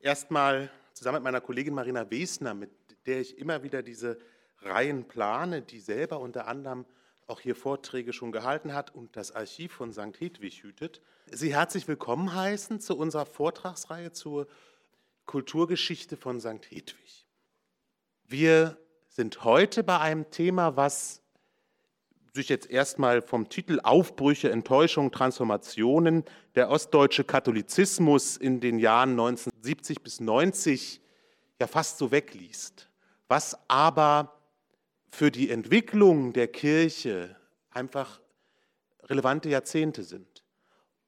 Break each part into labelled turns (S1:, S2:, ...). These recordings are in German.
S1: erstmal zusammen mit meiner Kollegin Marina Wesner, mit der ich immer wieder diese Reihen plane, die selber unter anderem auch hier Vorträge schon gehalten hat und das Archiv von St. Hedwig hütet, Sie herzlich willkommen heißen zu unserer Vortragsreihe zur Kulturgeschichte von St. Hedwig. Wir sind heute bei einem Thema, was sich jetzt erstmal vom Titel Aufbrüche, Enttäuschung, Transformationen, der ostdeutsche Katholizismus in den Jahren 1970 bis 90 ja fast so wegliest, was aber für die Entwicklung der Kirche einfach relevante Jahrzehnte sind.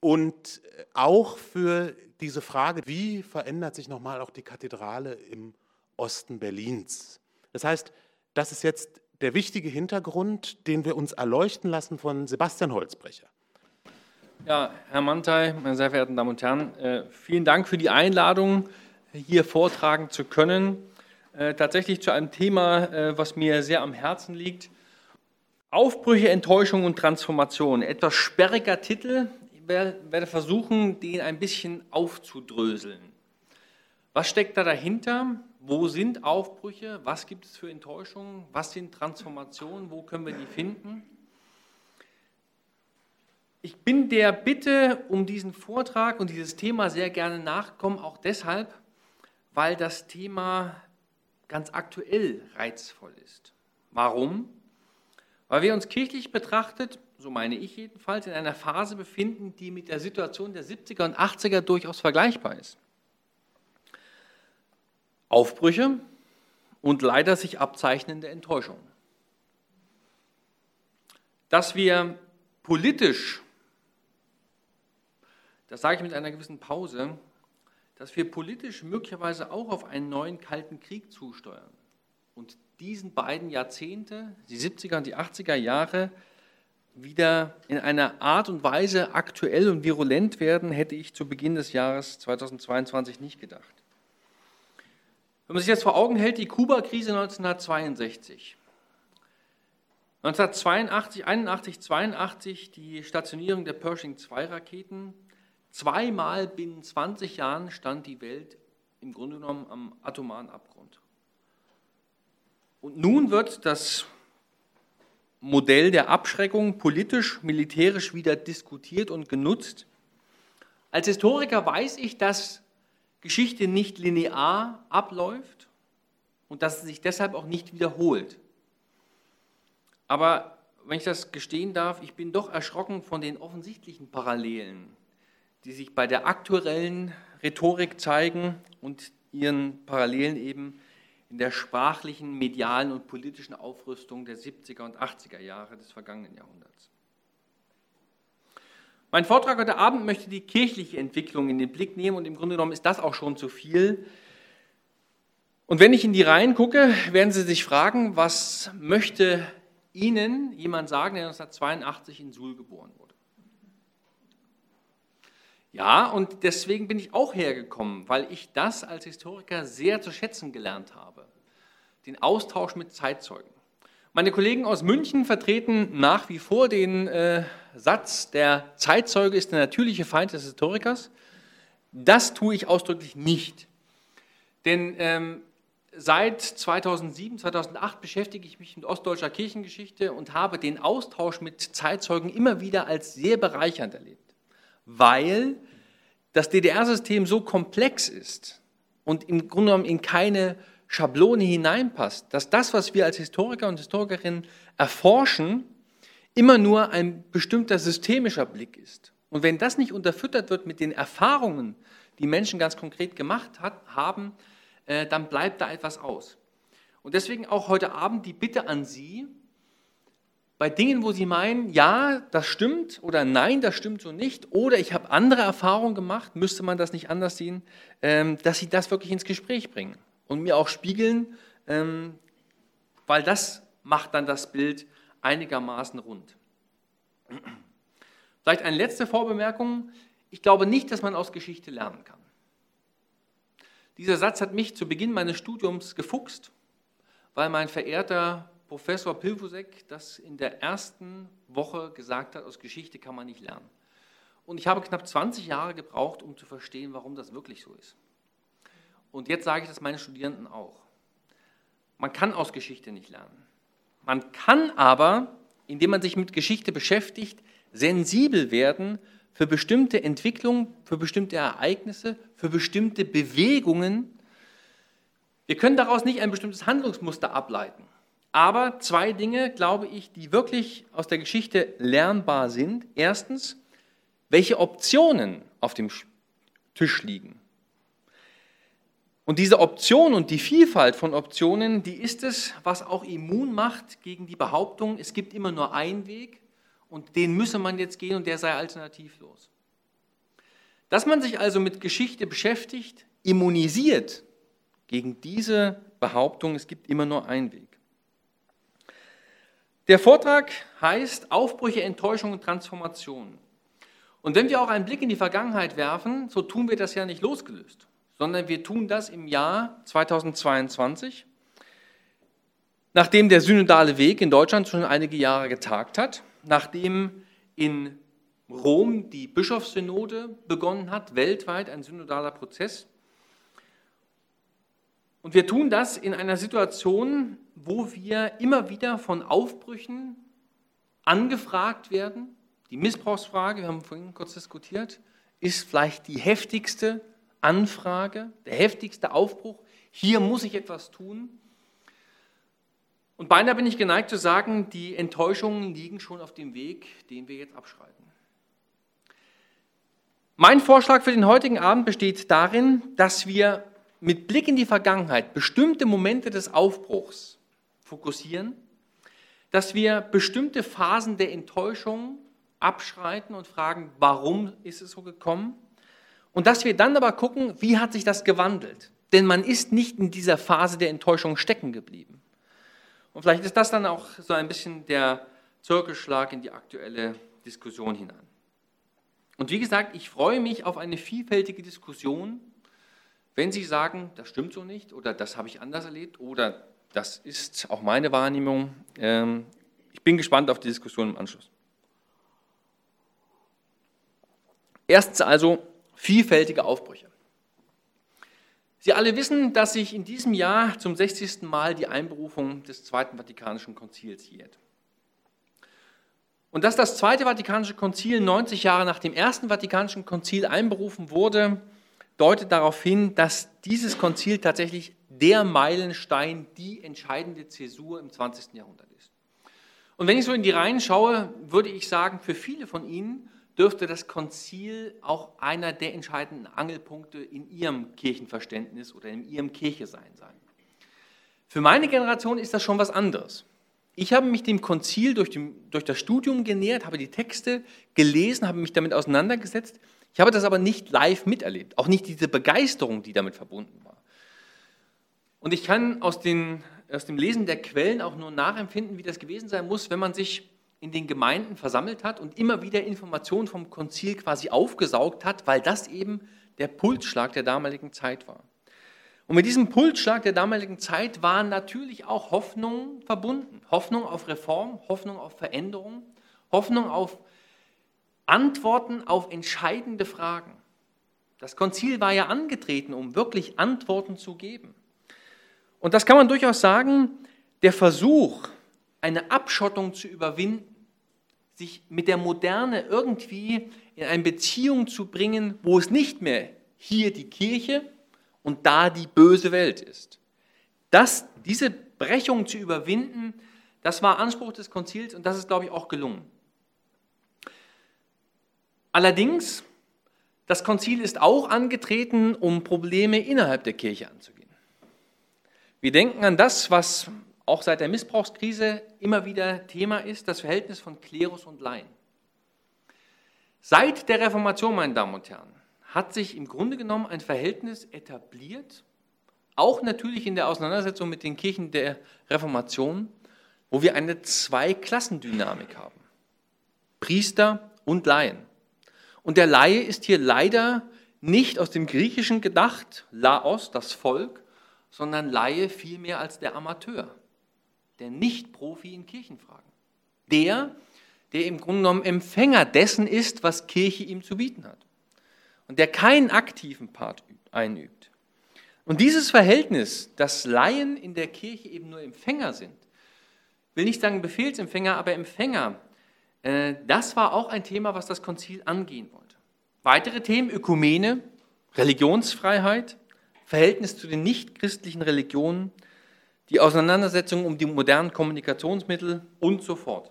S1: Und auch für diese Frage, wie verändert sich nochmal auch die Kathedrale im Osten Berlins. Das heißt, das ist jetzt der wichtige Hintergrund, den wir uns erleuchten lassen von Sebastian Holzbrecher.
S2: Ja, Herr Mantei, meine sehr verehrten Damen und Herren, äh, vielen Dank für die Einladung, hier vortragen zu können. Äh, tatsächlich zu einem Thema, äh, was mir sehr am Herzen liegt. Aufbrüche, Enttäuschung und Transformation. Etwas sperriger Titel. Ich werde versuchen, den ein bisschen aufzudröseln. Was steckt da dahinter? Wo sind Aufbrüche? Was gibt es für Enttäuschungen? Was sind Transformationen? Wo können wir die finden? Ich bin der Bitte um diesen Vortrag und dieses Thema sehr gerne nachkommen, auch deshalb, weil das Thema ganz aktuell reizvoll ist. Warum? Weil wir uns kirchlich betrachtet, so meine ich jedenfalls, in einer Phase befinden, die mit der Situation der 70er und 80er durchaus vergleichbar ist. Aufbrüche und leider sich abzeichnende Enttäuschungen. Dass wir politisch, das sage ich mit einer gewissen Pause, dass wir politisch möglicherweise auch auf einen neuen Kalten Krieg zusteuern und diesen beiden Jahrzehnte, die 70er und die 80er Jahre, wieder in einer Art und Weise aktuell und virulent werden, hätte ich zu Beginn des Jahres 2022 nicht gedacht. Wenn man sich jetzt vor Augen hält, die Kuba-Krise 1962, 1982, 81, 82 die Stationierung der Pershing-2-Raketen. Zweimal binnen 20 Jahren stand die Welt im Grunde genommen am atomaren Abgrund. Und nun wird das Modell der Abschreckung politisch, militärisch wieder diskutiert und genutzt. Als Historiker weiß ich, dass Geschichte nicht linear abläuft und dass sie sich deshalb auch nicht wiederholt. Aber wenn ich das gestehen darf, ich bin doch erschrocken von den offensichtlichen Parallelen, die sich bei der aktuellen Rhetorik zeigen und ihren Parallelen eben in der sprachlichen, medialen und politischen Aufrüstung der 70er und 80er Jahre des vergangenen Jahrhunderts. Mein Vortrag heute Abend möchte die kirchliche Entwicklung in den Blick nehmen und im Grunde genommen ist das auch schon zu viel. Und wenn ich in die Reihen gucke, werden Sie sich fragen, was möchte Ihnen jemand sagen, der 1982 in Suhl geboren wurde? Ja, und deswegen bin ich auch hergekommen, weil ich das als Historiker sehr zu schätzen gelernt habe. Den Austausch mit Zeitzeugen. Meine Kollegen aus München vertreten nach wie vor den äh, Satz, der Zeitzeuge ist der natürliche Feind des Historikers. Das tue ich ausdrücklich nicht. Denn ähm, seit 2007, 2008 beschäftige ich mich mit ostdeutscher Kirchengeschichte und habe den Austausch mit Zeitzeugen immer wieder als sehr bereichernd erlebt, weil das DDR-System so komplex ist und im Grunde genommen in keine Schablone hineinpasst, dass das, was wir als Historiker und Historikerinnen erforschen, immer nur ein bestimmter systemischer Blick ist. Und wenn das nicht unterfüttert wird mit den Erfahrungen, die Menschen ganz konkret gemacht hat, haben, äh, dann bleibt da etwas aus. Und deswegen auch heute Abend die Bitte an Sie, bei Dingen, wo Sie meinen, ja, das stimmt oder nein, das stimmt so nicht oder ich habe andere Erfahrungen gemacht, müsste man das nicht anders sehen, ähm, dass Sie das wirklich ins Gespräch bringen und mir auch spiegeln, ähm, weil das macht dann das Bild einigermaßen rund. Vielleicht eine letzte Vorbemerkung. Ich glaube nicht, dass man aus Geschichte lernen kann. Dieser Satz hat mich zu Beginn meines Studiums gefuchst, weil mein verehrter Professor Pilvusek das in der ersten Woche gesagt hat, aus Geschichte kann man nicht lernen. Und ich habe knapp 20 Jahre gebraucht, um zu verstehen, warum das wirklich so ist. und jetzt sage ich das meinen Studierenden auch, man kann aus Geschichte nicht lernen. Man kann aber, indem man sich mit Geschichte beschäftigt, sensibel werden für bestimmte Entwicklungen, für bestimmte Ereignisse, für bestimmte Bewegungen. Wir können daraus nicht ein bestimmtes Handlungsmuster ableiten. Aber zwei Dinge, glaube ich, die wirklich aus der Geschichte lernbar sind. Erstens, welche Optionen auf dem Tisch liegen. Und diese Option und die Vielfalt von Optionen, die ist es, was auch immun macht gegen die Behauptung, es gibt immer nur einen Weg und den müsse man jetzt gehen und der sei alternativlos. Dass man sich also mit Geschichte beschäftigt, immunisiert gegen diese Behauptung, es gibt immer nur einen Weg. Der Vortrag heißt Aufbrüche, Enttäuschung und Transformation. Und wenn wir auch einen Blick in die Vergangenheit werfen, so tun wir das ja nicht losgelöst, sondern wir tun das im Jahr 2022, nachdem der synodale Weg in Deutschland schon einige Jahre getagt hat, nachdem in Rom die Bischofssynode begonnen hat, weltweit ein synodaler Prozess. Und wir tun das in einer Situation, wo wir immer wieder von Aufbrüchen angefragt werden. Die Missbrauchsfrage, wir haben vorhin kurz diskutiert, ist vielleicht die heftigste Anfrage, der heftigste Aufbruch. Hier muss ich etwas tun. Und beinahe bin ich geneigt zu sagen, die Enttäuschungen liegen schon auf dem Weg, den wir jetzt abschreiten. Mein Vorschlag für den heutigen Abend besteht darin, dass wir mit Blick in die Vergangenheit bestimmte Momente des Aufbruchs fokussieren, dass wir bestimmte Phasen der Enttäuschung abschreiten und fragen, warum ist es so gekommen? Und dass wir dann aber gucken, wie hat sich das gewandelt? Denn man ist nicht in dieser Phase der Enttäuschung stecken geblieben. Und vielleicht ist das dann auch so ein bisschen der Zirkelschlag in die aktuelle Diskussion hinein. Und wie gesagt, ich freue mich auf eine vielfältige Diskussion. Wenn Sie sagen, das stimmt so nicht oder das habe ich anders erlebt oder das ist auch meine Wahrnehmung. Ähm, ich bin gespannt auf die Diskussion im Anschluss. Erstens also vielfältige Aufbrüche. Sie alle wissen, dass sich in diesem Jahr zum 60. Mal die Einberufung des Zweiten Vatikanischen Konzils jährt. Und dass das Zweite Vatikanische Konzil 90 Jahre nach dem Ersten Vatikanischen Konzil einberufen wurde, deutet darauf hin, dass dieses Konzil tatsächlich der Meilenstein, die entscheidende Zäsur im 20. Jahrhundert ist. Und wenn ich so in die Reihen schaue, würde ich sagen, für viele von Ihnen dürfte das Konzil auch einer der entscheidenden Angelpunkte in Ihrem Kirchenverständnis oder in Ihrem Kirchesein sein. Für meine Generation ist das schon was anderes. Ich habe mich dem Konzil durch, die, durch das Studium genähert, habe die Texte gelesen, habe mich damit auseinandergesetzt ich habe das aber nicht live miterlebt, auch nicht diese Begeisterung, die damit verbunden war. Und ich kann aus, den, aus dem Lesen der Quellen auch nur nachempfinden, wie das gewesen sein muss, wenn man sich in den Gemeinden versammelt hat und immer wieder Informationen vom Konzil quasi aufgesaugt hat, weil das eben der Pulsschlag der damaligen Zeit war. Und mit diesem Pulsschlag der damaligen Zeit waren natürlich auch Hoffnungen verbunden. Hoffnung auf Reform, Hoffnung auf Veränderung, Hoffnung auf Antworten auf entscheidende Fragen. Das Konzil war ja angetreten, um wirklich Antworten zu geben. Und das kann man durchaus sagen, der Versuch, eine Abschottung zu überwinden, sich mit der Moderne irgendwie in eine Beziehung zu bringen, wo es nicht mehr hier die Kirche und da die böse Welt ist. Das, diese Brechung zu überwinden, das war Anspruch des Konzils und das ist, glaube ich, auch gelungen. Allerdings, das Konzil ist auch angetreten, um Probleme innerhalb der Kirche anzugehen. Wir denken an das, was auch seit der Missbrauchskrise immer wieder Thema ist, das Verhältnis von Klerus und Laien. Seit der Reformation, meine Damen und Herren, hat sich im Grunde genommen ein Verhältnis etabliert, auch natürlich in der Auseinandersetzung mit den Kirchen der Reformation, wo wir eine Zweiklassendynamik haben. Priester und Laien. Und der Laie ist hier leider nicht aus dem Griechischen gedacht, Laos, das Volk, sondern Laie vielmehr als der Amateur, der Nicht-Profi in Kirchenfragen. Der, der im Grunde genommen Empfänger dessen ist, was Kirche ihm zu bieten hat. Und der keinen aktiven Part einübt. Und dieses Verhältnis, dass Laien in der Kirche eben nur Empfänger sind, will nicht sagen Befehlsempfänger, aber Empfänger, das war auch ein Thema, was das Konzil angehen wollte. Weitere Themen, Ökumene, Religionsfreiheit, Verhältnis zu den nichtchristlichen Religionen, die Auseinandersetzung um die modernen Kommunikationsmittel und so fort.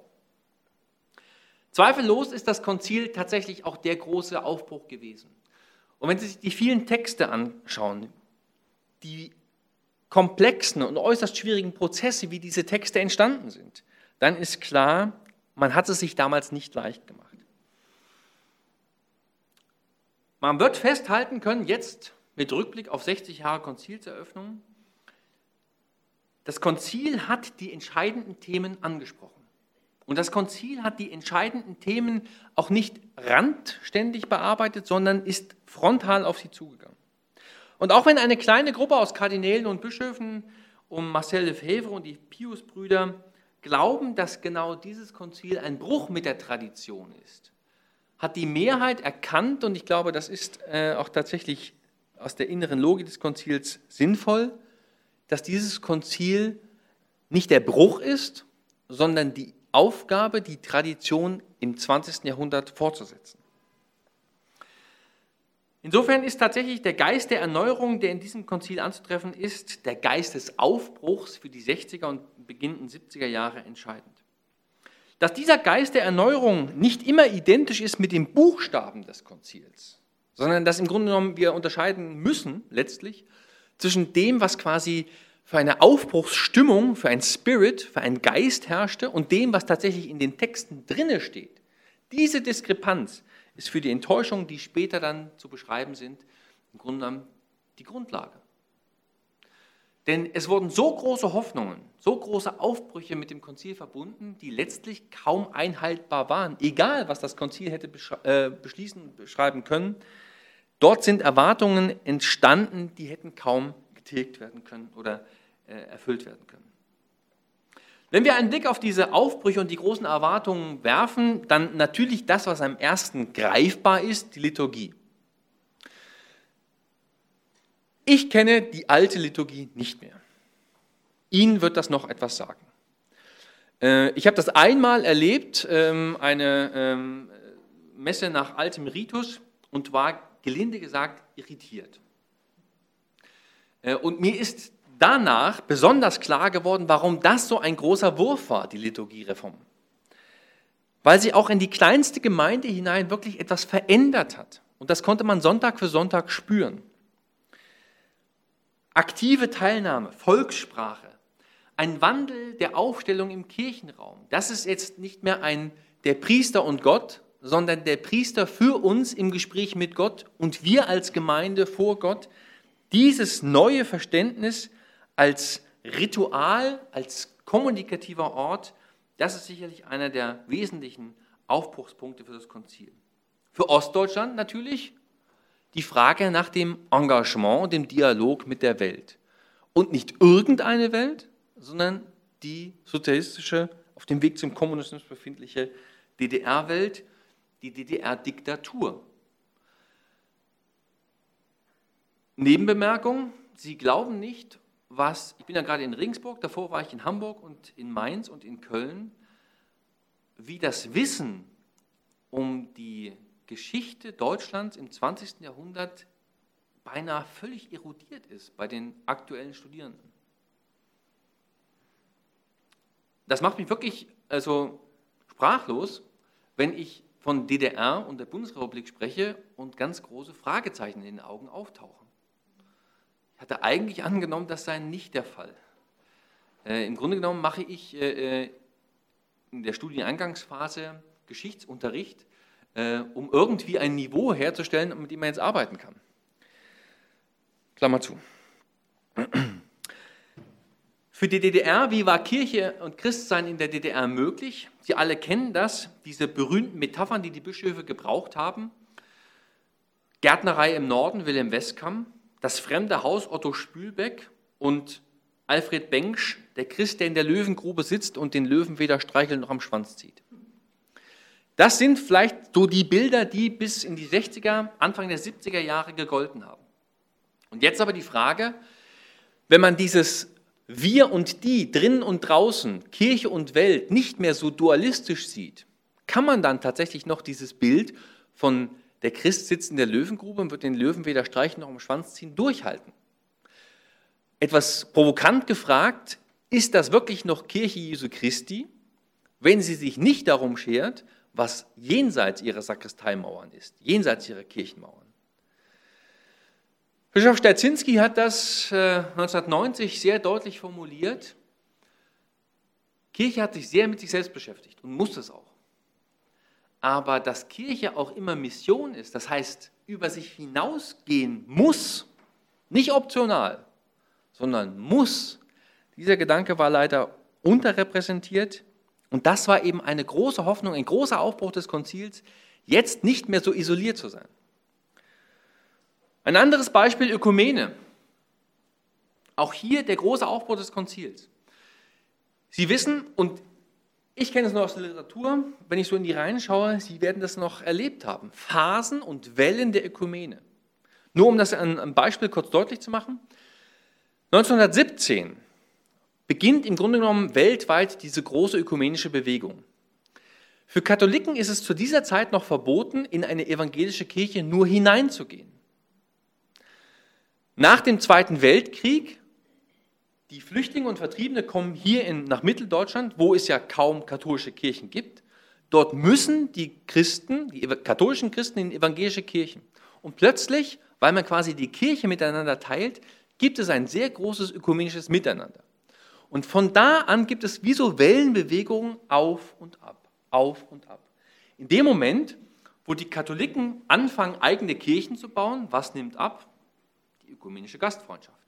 S2: Zweifellos ist das Konzil tatsächlich auch der große Aufbruch gewesen. Und wenn Sie sich die vielen Texte anschauen, die komplexen und äußerst schwierigen Prozesse, wie diese Texte entstanden sind, dann ist klar, man hat es sich damals nicht leicht gemacht. Man wird festhalten können, jetzt mit Rückblick auf 60 Jahre Konzilseröffnung, das Konzil hat die entscheidenden Themen angesprochen. Und das Konzil hat die entscheidenden Themen auch nicht randständig bearbeitet, sondern ist frontal auf sie zugegangen. Und auch wenn eine kleine Gruppe aus Kardinälen und Bischöfen um Marcel Lefebvre und die Pius-Brüder glauben, dass genau dieses Konzil ein Bruch mit der Tradition ist, hat die Mehrheit erkannt, und ich glaube, das ist äh, auch tatsächlich aus der inneren Logik des Konzils sinnvoll, dass dieses Konzil nicht der Bruch ist, sondern die Aufgabe, die Tradition im 20. Jahrhundert fortzusetzen. Insofern ist tatsächlich der Geist der Erneuerung, der in diesem Konzil anzutreffen ist, der Geist des Aufbruchs für die 60er und beginnenden 70er Jahre entscheidend. Dass dieser Geist der Erneuerung nicht immer identisch ist mit den Buchstaben des Konzils, sondern dass im Grunde genommen wir unterscheiden müssen, letztlich, zwischen dem, was quasi für eine Aufbruchsstimmung, für ein Spirit, für einen Geist herrschte und dem, was tatsächlich in den Texten drinne steht. Diese Diskrepanz ist für die Enttäuschungen, die später dann zu beschreiben sind, im Grunde genommen die Grundlage. Denn es wurden so große Hoffnungen, so große Aufbrüche mit dem Konzil verbunden, die letztlich kaum einhaltbar waren, egal was das Konzil hätte äh, beschließen, beschreiben können. Dort sind Erwartungen entstanden, die hätten kaum getilgt werden können oder äh, erfüllt werden können. Wenn wir einen Blick auf diese Aufbrüche und die großen Erwartungen werfen, dann natürlich das, was am ersten greifbar ist, die Liturgie. Ich kenne die alte Liturgie nicht mehr. Ihnen wird das noch etwas sagen. Äh, ich habe das einmal erlebt, ähm, eine ähm, Messe nach altem Ritus und war gelinde gesagt irritiert. Äh, und mir ist danach besonders klar geworden, warum das so ein großer Wurf war, die Liturgiereform. Weil sie auch in die kleinste Gemeinde hinein wirklich etwas verändert hat. Und das konnte man Sonntag für Sonntag spüren. Aktive Teilnahme, Volkssprache, ein Wandel der Aufstellung im Kirchenraum. Das ist jetzt nicht mehr ein der Priester und Gott, sondern der Priester für uns im Gespräch mit Gott und wir als Gemeinde vor Gott. Dieses neue Verständnis als Ritual, als kommunikativer Ort, das ist sicherlich einer der wesentlichen Aufbruchspunkte für das Konzil. Für Ostdeutschland natürlich die Frage nach dem Engagement dem Dialog mit der Welt. Und nicht irgendeine Welt, sondern die sozialistische, auf dem Weg zum Kommunismus befindliche DDR-Welt, die DDR-Diktatur. Nebenbemerkung, Sie glauben nicht, was, ich bin ja gerade in Ringsburg, davor war ich in Hamburg und in Mainz und in Köln, wie das Wissen um die Geschichte Deutschlands im 20. Jahrhundert beinahe völlig erodiert ist bei den aktuellen Studierenden. Das macht mich wirklich also sprachlos, wenn ich von DDR und der Bundesrepublik spreche und ganz große Fragezeichen in den Augen auftauchen. Ich hatte eigentlich angenommen, das sei nicht der Fall. Äh, Im Grunde genommen mache ich äh, äh, in der Studieneingangsphase Geschichtsunterricht, äh, um irgendwie ein Niveau herzustellen, mit dem man jetzt arbeiten kann. Klammer zu. Für die DDR, wie war Kirche und Christsein in der DDR möglich? Sie alle kennen das, diese berühmten Metaphern, die die Bischöfe gebraucht haben. Gärtnerei im Norden, Wilhelm Westkamp, das fremde Haus Otto Spülbeck und Alfred Bengsch, der Christ, der in der Löwengrube sitzt und den Löwen weder streichelt noch am Schwanz zieht. Das sind vielleicht so die Bilder, die bis in die 60er, Anfang der 70er Jahre gegolten haben. Und jetzt aber die Frage, wenn man dieses wir und die, drinnen und draußen, Kirche und Welt nicht mehr so dualistisch sieht, kann man dann tatsächlich noch dieses Bild von der Christ sitzt in der Löwengrube und wird den Löwen weder streichen noch am Schwanz ziehen, durchhalten. Etwas provokant gefragt, ist das wirklich noch Kirche Jesu Christi, wenn sie sich nicht darum schert, was jenseits ihrer Sakristeimauern ist, jenseits ihrer Kirchenmauern? Bischof Sterzinski hat das 1990 äh, sehr deutlich formuliert. Kirche hat sich sehr mit sich selbst beschäftigt und muss es auch. Aber dass Kirche auch immer Mission ist, das heißt über sich hinausgehen muss, nicht optional, sondern muss, dieser Gedanke war leider unterrepräsentiert und das war eben eine große Hoffnung, ein großer Aufbruch des Konzils, jetzt nicht mehr so isoliert zu sein. Ein anderes Beispiel Ökumene. Auch hier der große Aufbau des Konzils. Sie wissen, und ich kenne es noch aus der Literatur, wenn ich so in die Reihen schaue, Sie werden das noch erlebt haben. Phasen und Wellen der Ökumene. Nur um das an einem Beispiel kurz deutlich zu machen. 1917 beginnt im Grunde genommen weltweit diese große ökumenische Bewegung. Für Katholiken ist es zu dieser Zeit noch verboten, in eine evangelische Kirche nur hineinzugehen. Nach dem Zweiten Weltkrieg, die Flüchtlinge und Vertriebene kommen hier in, nach Mitteldeutschland, wo es ja kaum katholische Kirchen gibt. Dort müssen die Christen, die katholischen Christen in evangelische Kirchen. Und plötzlich, weil man quasi die Kirche miteinander teilt, gibt es ein sehr großes ökumenisches Miteinander. Und von da an gibt es wie so Wellenbewegungen auf und ab, auf und ab. In dem Moment, wo die Katholiken anfangen, eigene Kirchen zu bauen, was nimmt ab? ökumenische Gastfreundschaft.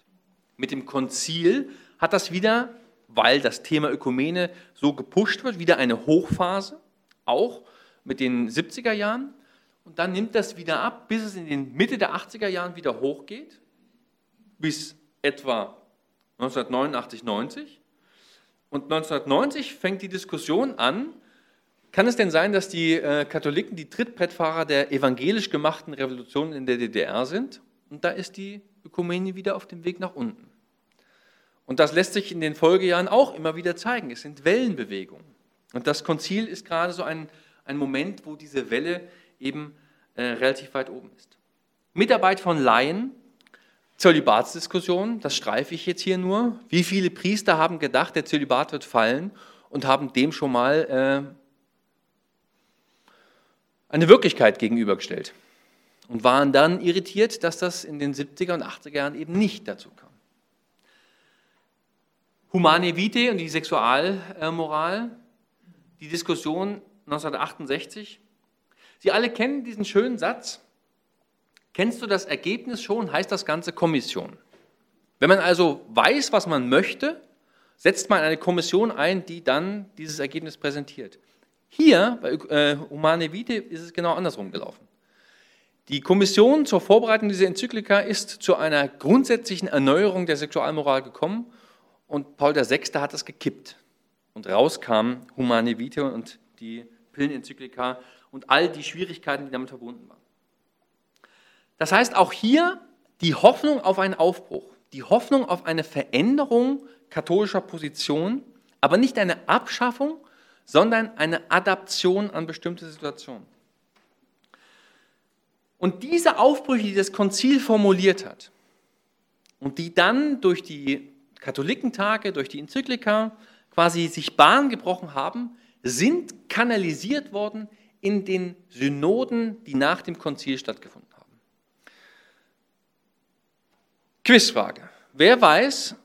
S2: Mit dem Konzil hat das wieder, weil das Thema Ökumene so gepusht wird, wieder eine Hochphase, auch mit den 70er Jahren. Und dann nimmt das wieder ab, bis es in den Mitte der 80er Jahren wieder hochgeht, bis etwa 1989, 90. Und 1990 fängt die Diskussion an, kann es denn sein, dass die äh, Katholiken die Trittbrettfahrer der evangelisch gemachten Revolution in der DDR sind? Und da ist die Ökumene wieder auf dem Weg nach unten. Und das lässt sich in den Folgejahren auch immer wieder zeigen. Es sind Wellenbewegungen. Und das Konzil ist gerade so ein, ein Moment, wo diese Welle eben äh, relativ weit oben ist. Mitarbeit von Laien, Zölibatsdiskussion, das streife ich jetzt hier nur. Wie viele Priester haben gedacht, der Zölibat wird fallen und haben dem schon mal äh, eine Wirklichkeit gegenübergestellt? und waren dann irritiert, dass das in den 70er und 80er Jahren eben nicht dazu kam. Humane Vitae und die Sexualmoral, die Diskussion 1968. Sie alle kennen diesen schönen Satz. Kennst du das Ergebnis schon, heißt das Ganze Kommission. Wenn man also weiß, was man möchte, setzt man eine Kommission ein, die dann dieses Ergebnis präsentiert. Hier bei äh, Humane Vitae ist es genau andersrum gelaufen. Die Kommission zur Vorbereitung dieser Enzyklika ist zu einer grundsätzlichen Erneuerung der Sexualmoral gekommen und Paul VI. hat das gekippt. Und rauskam Humane Vitae und die Pillenenzyklika und all die Schwierigkeiten, die damit verbunden waren. Das heißt, auch hier die Hoffnung auf einen Aufbruch, die Hoffnung auf eine Veränderung katholischer Position, aber nicht eine Abschaffung, sondern eine Adaption an bestimmte Situationen. Und diese Aufbrüche, die das Konzil formuliert hat und die dann durch die Katholikentage, durch die Enzyklika quasi sich Bahn gebrochen haben, sind kanalisiert worden in den Synoden, die nach dem Konzil stattgefunden haben. Quizfrage. Wer weiß,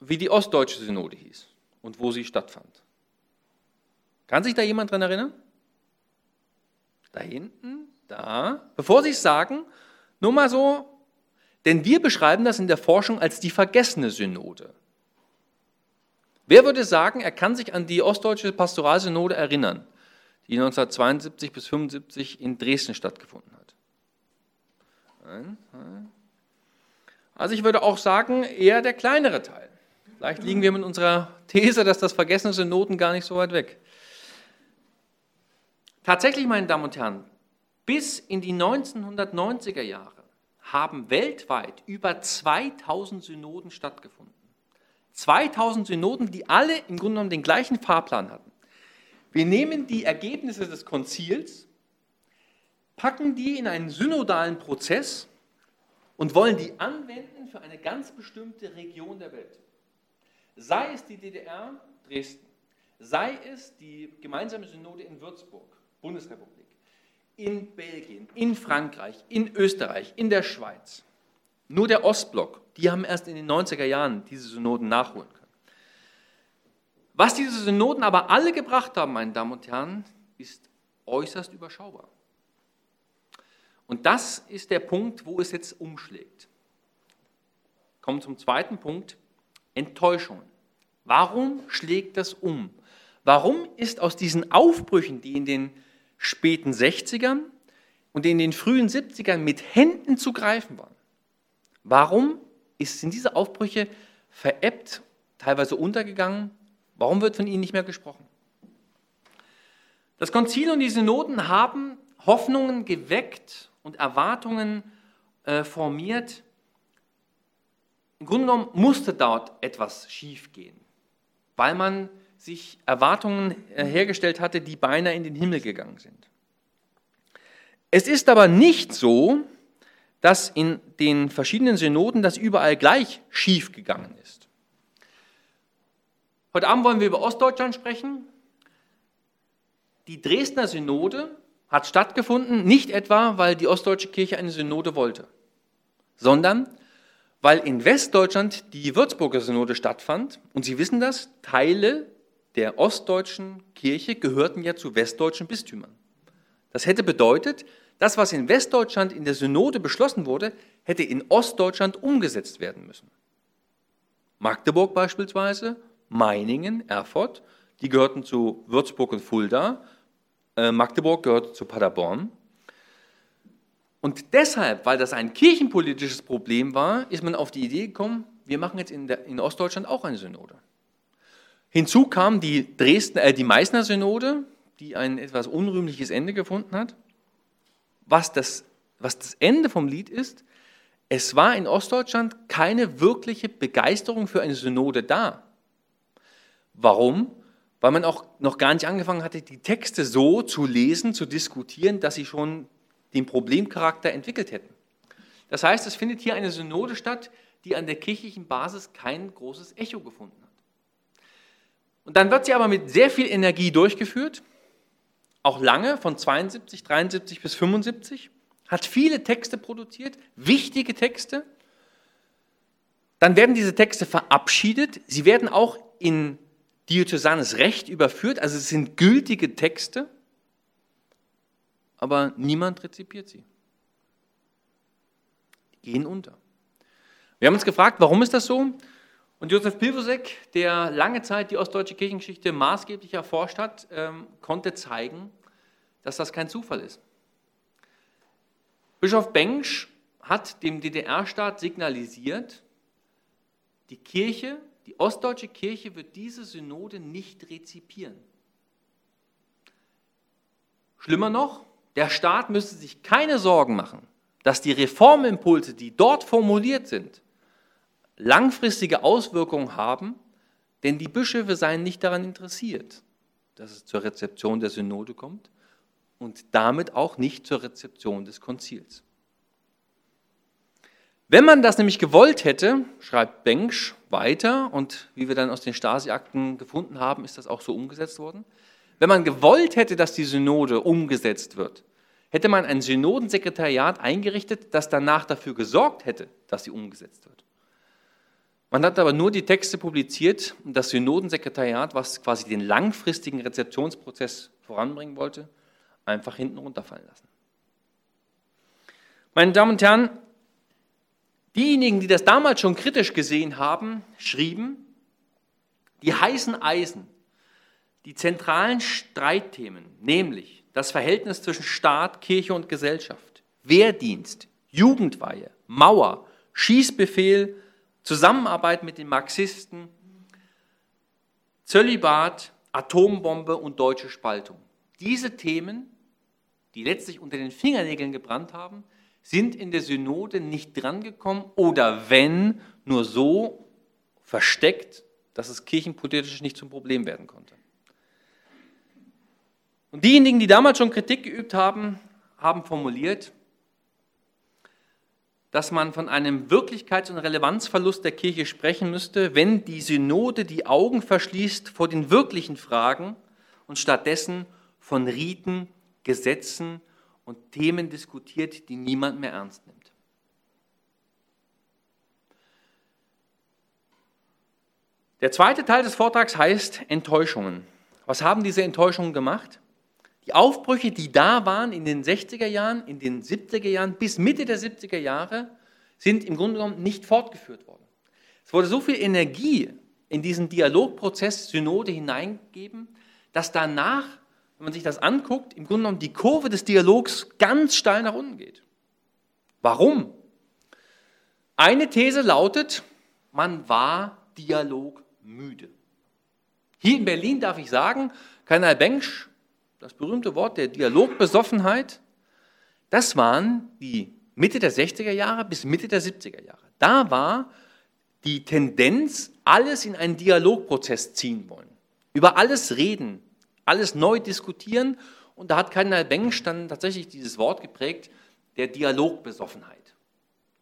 S2: wie die ostdeutsche Synode hieß und wo sie stattfand? Kann sich da jemand dran erinnern? Da hinten? Da. Bevor Sie es sagen, nur mal so, denn wir beschreiben das in der Forschung als die vergessene Synode. Wer würde sagen, er kann sich an die ostdeutsche Pastoralsynode erinnern, die 1972 bis 1975 in Dresden stattgefunden hat? Also ich würde auch sagen, eher der kleinere Teil. Vielleicht liegen wir mit unserer These, dass das vergessene Synoden gar nicht so weit weg. Tatsächlich, meine Damen und Herren, bis in die 1990er Jahre haben weltweit über 2000 Synoden stattgefunden. 2000 Synoden, die alle im Grunde genommen den gleichen Fahrplan hatten. Wir nehmen die Ergebnisse des Konzils, packen die in einen synodalen Prozess und wollen die anwenden für eine ganz bestimmte Region der Welt. Sei es die DDR, Dresden, sei es die gemeinsame Synode in Würzburg, Bundesrepublik, in Belgien, in Frankreich, in Österreich, in der Schweiz. Nur der Ostblock, die haben erst in den 90er Jahren diese Synoden nachholen können. Was diese Synoden aber alle gebracht haben, meine Damen und Herren, ist äußerst überschaubar. Und das ist der Punkt, wo es jetzt umschlägt. Kommen zum zweiten Punkt, Enttäuschung. Warum schlägt das um? Warum ist aus diesen Aufbrüchen, die in den späten 60ern und in den frühen 70ern mit Händen zu greifen waren, warum sind diese Aufbrüche verebbt, teilweise untergegangen? Warum wird von ihnen nicht mehr gesprochen? Das Konzil und die Synoden haben Hoffnungen geweckt und Erwartungen äh, formiert. Im Grunde genommen musste dort etwas schiefgehen, weil man sich Erwartungen äh, hergestellt hatte, die beinahe in den Himmel gegangen sind. Es ist aber nicht so, dass in den verschiedenen Synoden das überall gleich schief gegangen ist. Heute Abend wollen wir über Ostdeutschland sprechen. Die Dresdner Synode hat stattgefunden, nicht etwa, weil die Ostdeutsche Kirche eine Synode wollte, sondern weil in Westdeutschland die Würzburger Synode stattfand. Und Sie wissen das, Teile der ostdeutschen Kirche gehörten ja zu westdeutschen Bistümern. Das hätte bedeutet, das, was in Westdeutschland in der Synode beschlossen wurde, hätte in Ostdeutschland umgesetzt werden müssen. Magdeburg beispielsweise, Meiningen, Erfurt, die gehörten zu Würzburg und Fulda. Äh, Magdeburg gehörte zu Paderborn. Und deshalb, weil das ein kirchenpolitisches Problem war, ist man auf die Idee gekommen, wir machen jetzt in, der, in Ostdeutschland auch eine Synode. Hinzu kam die, Dresden, äh, die Meißner Synode, die ein etwas unrühmliches Ende gefunden hat. Was das, was das Ende vom Lied ist, es war in Ostdeutschland keine wirkliche Begeisterung für eine Synode da. Warum? Weil man auch noch gar nicht angefangen hatte, die Texte so zu lesen, zu diskutieren, dass sie schon den Problemcharakter entwickelt hätten. Das heißt, es findet hier eine Synode statt, die an der kirchlichen Basis kein großes Echo gefunden hat. Und dann wird sie aber mit sehr viel Energie durchgeführt, auch lange, von 72, 73 bis 75, hat viele Texte produziert, wichtige Texte. Dann werden diese Texte verabschiedet, sie werden auch in diözesanes Recht überführt, also es sind gültige Texte, aber niemand rezipiert sie. Die gehen unter. Wir haben uns gefragt, warum ist das so? Und Josef Pilvosek, der lange Zeit die ostdeutsche Kirchengeschichte maßgeblich erforscht hat, ähm, konnte zeigen, dass das kein Zufall ist. Bischof Bengsch hat dem DDR-Staat signalisiert, die Kirche, die ostdeutsche Kirche wird diese Synode nicht rezipieren. Schlimmer noch, der Staat müsste sich keine Sorgen machen, dass die Reformimpulse, die dort formuliert sind, langfristige Auswirkungen haben, denn die Bischöfe seien nicht daran interessiert, dass es zur Rezeption der Synode kommt und damit auch nicht zur Rezeption des Konzils. Wenn man das nämlich gewollt hätte, schreibt Bengsch weiter, und wie wir dann aus den Stasi-Akten gefunden haben, ist das auch so umgesetzt worden. Wenn man gewollt hätte, dass die Synode umgesetzt wird, hätte man ein Synodensekretariat eingerichtet, das danach dafür gesorgt hätte, dass sie umgesetzt wird. Man hat aber nur die Texte publiziert und das Synodensekretariat, was quasi den langfristigen Rezeptionsprozess voranbringen wollte, einfach hinten runterfallen lassen. Meine Damen und Herren, diejenigen, die das damals schon kritisch gesehen haben, schrieben, die heißen Eisen, die zentralen Streitthemen, nämlich das Verhältnis zwischen Staat, Kirche und Gesellschaft, Wehrdienst, Jugendweihe, Mauer, Schießbefehl, Zusammenarbeit mit den Marxisten, Zölibat, Atombombe und deutsche Spaltung. Diese Themen, die letztlich unter den Fingernägeln gebrannt haben, sind in der Synode nicht drangekommen oder wenn, nur so versteckt, dass es kirchenpolitisch nicht zum Problem werden konnte. Und diejenigen, die damals schon Kritik geübt haben, haben formuliert, dass man von einem Wirklichkeits- und Relevanzverlust der Kirche sprechen müsste, wenn die Synode die Augen verschließt vor den wirklichen Fragen und stattdessen von Riten, Gesetzen und Themen diskutiert, die niemand mehr ernst nimmt. Der zweite Teil des Vortrags heißt Enttäuschungen. Was haben diese Enttäuschungen gemacht? Die Aufbrüche, die da waren in den 60er Jahren, in den 70er Jahren bis Mitte der 70er Jahre, sind im Grunde genommen nicht fortgeführt worden. Es wurde so viel Energie in diesen Dialogprozess Synode hineingegeben, dass danach, wenn man sich das anguckt, im Grunde genommen die Kurve des Dialogs ganz steil nach unten geht. Warum? Eine These lautet, man war dialogmüde. Hier in Berlin darf ich sagen, Kanal Bengsch das berühmte Wort der Dialogbesoffenheit, das waren die Mitte der 60er Jahre bis Mitte der 70er Jahre. Da war die Tendenz, alles in einen Dialogprozess ziehen wollen. Über alles reden, alles neu diskutieren. Und da hat Kardinal Bengsch dann tatsächlich dieses Wort geprägt, der Dialogbesoffenheit.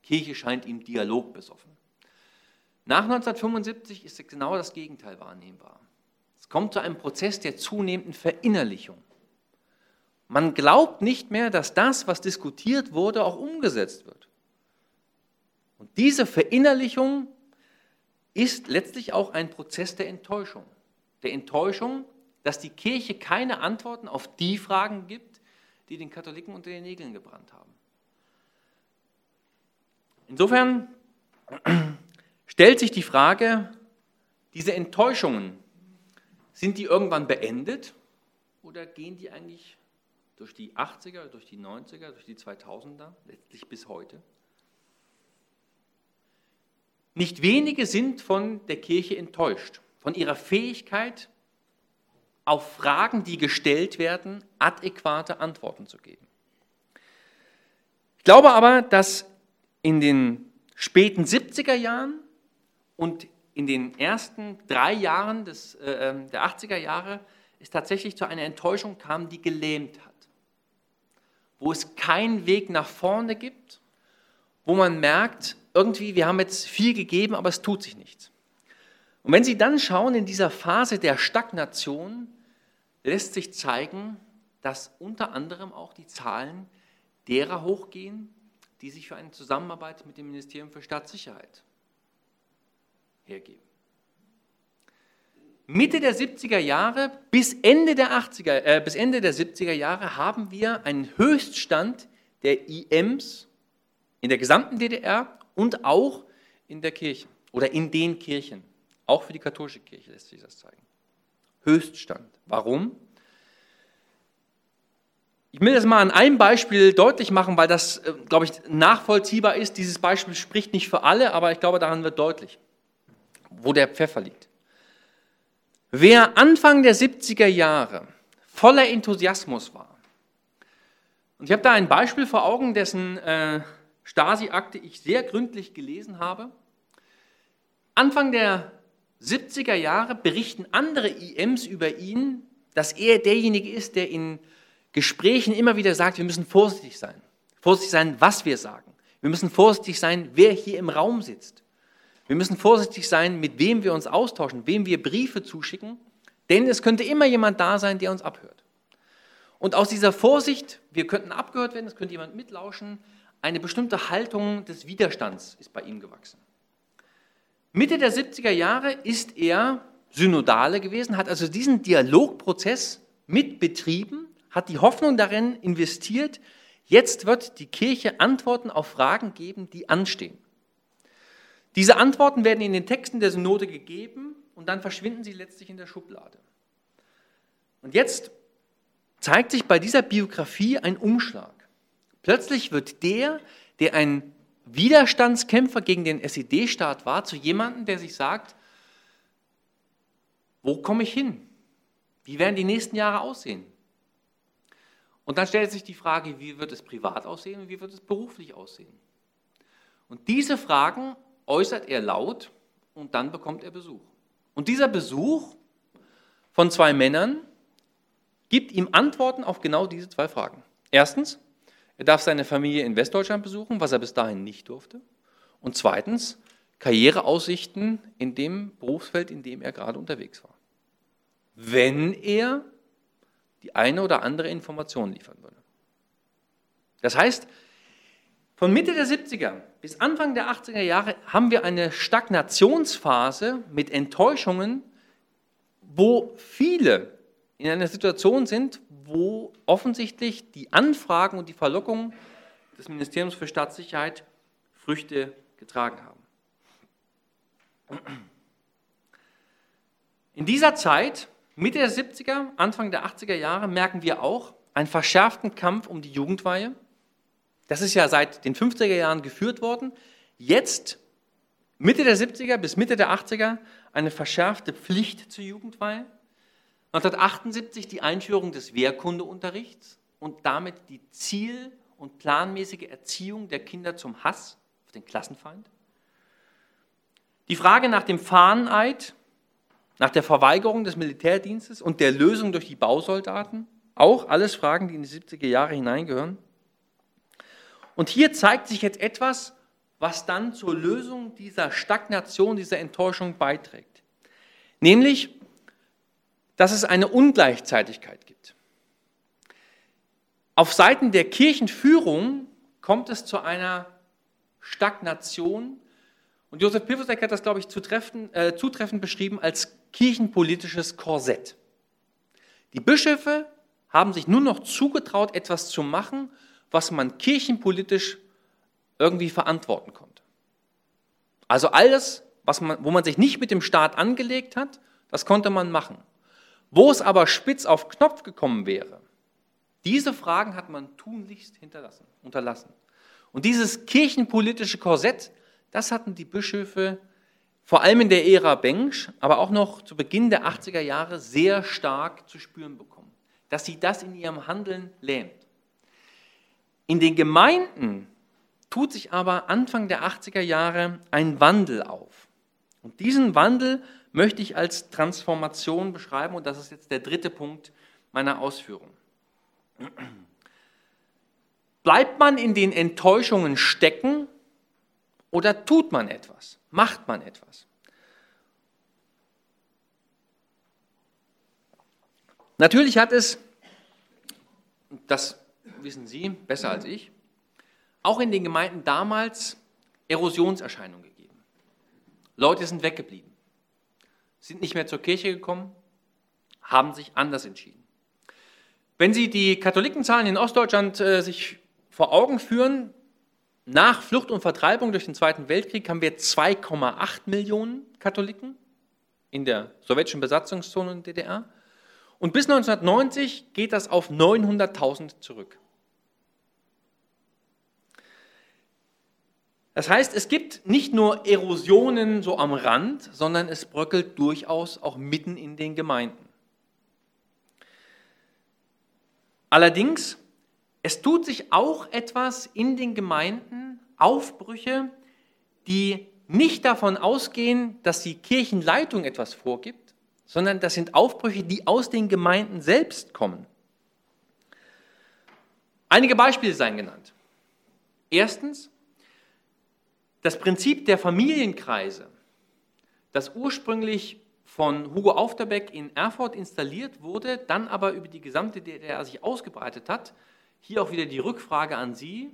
S2: Kirche scheint ihm dialogbesoffen. Nach 1975 ist genau das Gegenteil wahrnehmbar. Es kommt zu einem Prozess der zunehmenden Verinnerlichung. Man glaubt nicht mehr, dass das, was diskutiert wurde, auch umgesetzt wird. Und diese Verinnerlichung ist letztlich auch ein Prozess der Enttäuschung. Der Enttäuschung, dass die Kirche keine Antworten auf die Fragen gibt, die den Katholiken unter den Nägeln gebrannt haben. Insofern stellt sich die Frage, diese Enttäuschungen, sind die irgendwann beendet oder gehen die eigentlich durch die 80er, durch die 90er, durch die 2000er, letztlich bis heute. Nicht wenige sind von der Kirche enttäuscht, von ihrer Fähigkeit, auf Fragen, die gestellt werden, adäquate Antworten zu geben. Ich glaube aber, dass in den späten 70er Jahren und in den ersten drei Jahren des, äh, ähm, der 80er Jahre es tatsächlich zu einer Enttäuschung kam, die gelähmt hat wo es keinen Weg nach vorne gibt, wo man merkt, irgendwie, wir haben jetzt viel gegeben, aber es tut sich nichts. Und wenn Sie dann schauen, in dieser Phase der Stagnation lässt sich zeigen, dass unter anderem auch die Zahlen derer hochgehen, die sich für eine Zusammenarbeit mit dem Ministerium für Staatssicherheit hergeben. Mitte der 70er Jahre bis Ende der 80er, äh, bis Ende der 70er Jahre haben wir einen Höchststand der IMs in der gesamten DDR und auch in der Kirche oder in den Kirchen. Auch für die katholische Kirche lässt sich das zeigen. Höchststand. Warum? Ich will das mal an einem Beispiel deutlich machen, weil das, äh, glaube ich, nachvollziehbar ist. Dieses Beispiel spricht nicht für alle, aber ich glaube, daran wird deutlich, wo der Pfeffer liegt. Wer Anfang der 70er Jahre voller Enthusiasmus war, und ich habe da ein Beispiel vor Augen, dessen äh, Stasi-Akte ich sehr gründlich gelesen habe. Anfang der 70er Jahre berichten andere IMs über ihn, dass er derjenige ist, der in Gesprächen immer wieder sagt, wir müssen vorsichtig sein. Vorsichtig sein, was wir sagen. Wir müssen vorsichtig sein, wer hier im Raum sitzt. Wir müssen vorsichtig sein, mit wem wir uns austauschen, wem wir Briefe zuschicken, denn es könnte immer jemand da sein, der uns abhört. Und aus dieser Vorsicht, wir könnten abgehört werden, es könnte jemand mitlauschen, eine bestimmte Haltung des Widerstands ist bei ihm gewachsen. Mitte der 70er Jahre ist er Synodale gewesen, hat also diesen Dialogprozess mitbetrieben, hat die Hoffnung darin investiert, jetzt wird die Kirche Antworten auf Fragen geben, die anstehen. Diese Antworten werden in den Texten der Synode gegeben und dann verschwinden sie letztlich in der Schublade. Und jetzt zeigt sich bei dieser Biografie ein Umschlag. Plötzlich wird der, der ein Widerstandskämpfer gegen den SED-Staat war, zu jemandem, der sich sagt, wo komme ich hin? Wie werden die nächsten Jahre aussehen? Und dann stellt sich die Frage, wie wird es privat aussehen und wie wird es beruflich aussehen? Und diese Fragen äußert er laut und dann bekommt er Besuch. Und dieser Besuch von zwei Männern gibt ihm Antworten auf genau diese zwei Fragen. Erstens, er darf seine Familie in Westdeutschland besuchen, was er bis dahin nicht durfte. Und zweitens, Karriereaussichten in dem Berufsfeld, in dem er gerade unterwegs war. Wenn er die eine oder andere Information liefern würde. Das heißt, von Mitte der 70er bis Anfang der 80er Jahre haben wir eine Stagnationsphase mit Enttäuschungen, wo viele in einer Situation sind, wo offensichtlich die Anfragen und die Verlockungen des Ministeriums für Staatssicherheit Früchte getragen haben. In dieser Zeit Mitte der 70er, Anfang der 80er Jahre merken wir auch einen verschärften Kampf um die Jugendweihe. Das ist ja seit den 50er Jahren geführt worden. Jetzt, Mitte der 70er bis Mitte der 80er, eine verschärfte Pflicht zur Jugendweihe. 1978 die Einführung des Wehrkundeunterrichts und damit die ziel- und planmäßige Erziehung der Kinder zum Hass auf den Klassenfeind. Die Frage nach dem Fahneneid nach der Verweigerung des Militärdienstes und der Lösung durch die Bausoldaten, auch alles Fragen, die in die 70er Jahre hineingehören. Und hier zeigt sich jetzt etwas, was dann zur Lösung dieser Stagnation, dieser Enttäuschung beiträgt. Nämlich, dass es eine Ungleichzeitigkeit gibt. Auf Seiten der Kirchenführung kommt es zu einer Stagnation. Und Josef Piwosek hat das, glaube ich, zutreffend, äh, zutreffend beschrieben als kirchenpolitisches Korsett. Die Bischöfe haben sich nur noch zugetraut, etwas zu machen, was man kirchenpolitisch irgendwie verantworten konnte. Also alles, was man, wo man sich nicht mit dem Staat angelegt hat, das konnte man machen. Wo es aber spitz auf Knopf gekommen wäre, diese Fragen hat man tunlichst hinterlassen, unterlassen. Und dieses kirchenpolitische Korsett, das hatten die Bischöfe vor allem in der Ära Bengsch, aber auch noch zu Beginn der 80er Jahre sehr stark zu spüren bekommen, dass sie das in ihrem Handeln lähmt. In den Gemeinden tut sich aber Anfang der 80er Jahre ein Wandel auf. Und diesen Wandel möchte ich als Transformation beschreiben und das ist jetzt der dritte Punkt meiner Ausführung. Bleibt man in den Enttäuschungen stecken oder tut man etwas? Macht man etwas? Natürlich hat es, das wissen Sie besser als ich, auch in den Gemeinden damals Erosionserscheinungen gegeben. Leute sind weggeblieben, sind nicht mehr zur Kirche gekommen, haben sich anders entschieden. Wenn Sie die Katholikenzahlen in Ostdeutschland äh, sich vor Augen führen, nach Flucht und Vertreibung durch den Zweiten Weltkrieg haben wir 2,8 Millionen Katholiken in der sowjetischen Besatzungszone in der DDR. Und bis 1990 geht das auf 900.000 zurück. Das heißt, es gibt nicht nur Erosionen so am Rand, sondern es bröckelt durchaus auch mitten in den Gemeinden. Allerdings es tut sich auch etwas in den Gemeinden, Aufbrüche, die nicht davon ausgehen, dass die Kirchenleitung etwas vorgibt, sondern das sind Aufbrüche, die aus den Gemeinden selbst kommen. Einige Beispiele seien genannt. Erstens, das Prinzip der Familienkreise, das ursprünglich von Hugo Aufterbeck in Erfurt installiert wurde, dann aber über die gesamte DDR sich ausgebreitet hat, hier auch wieder die Rückfrage an Sie.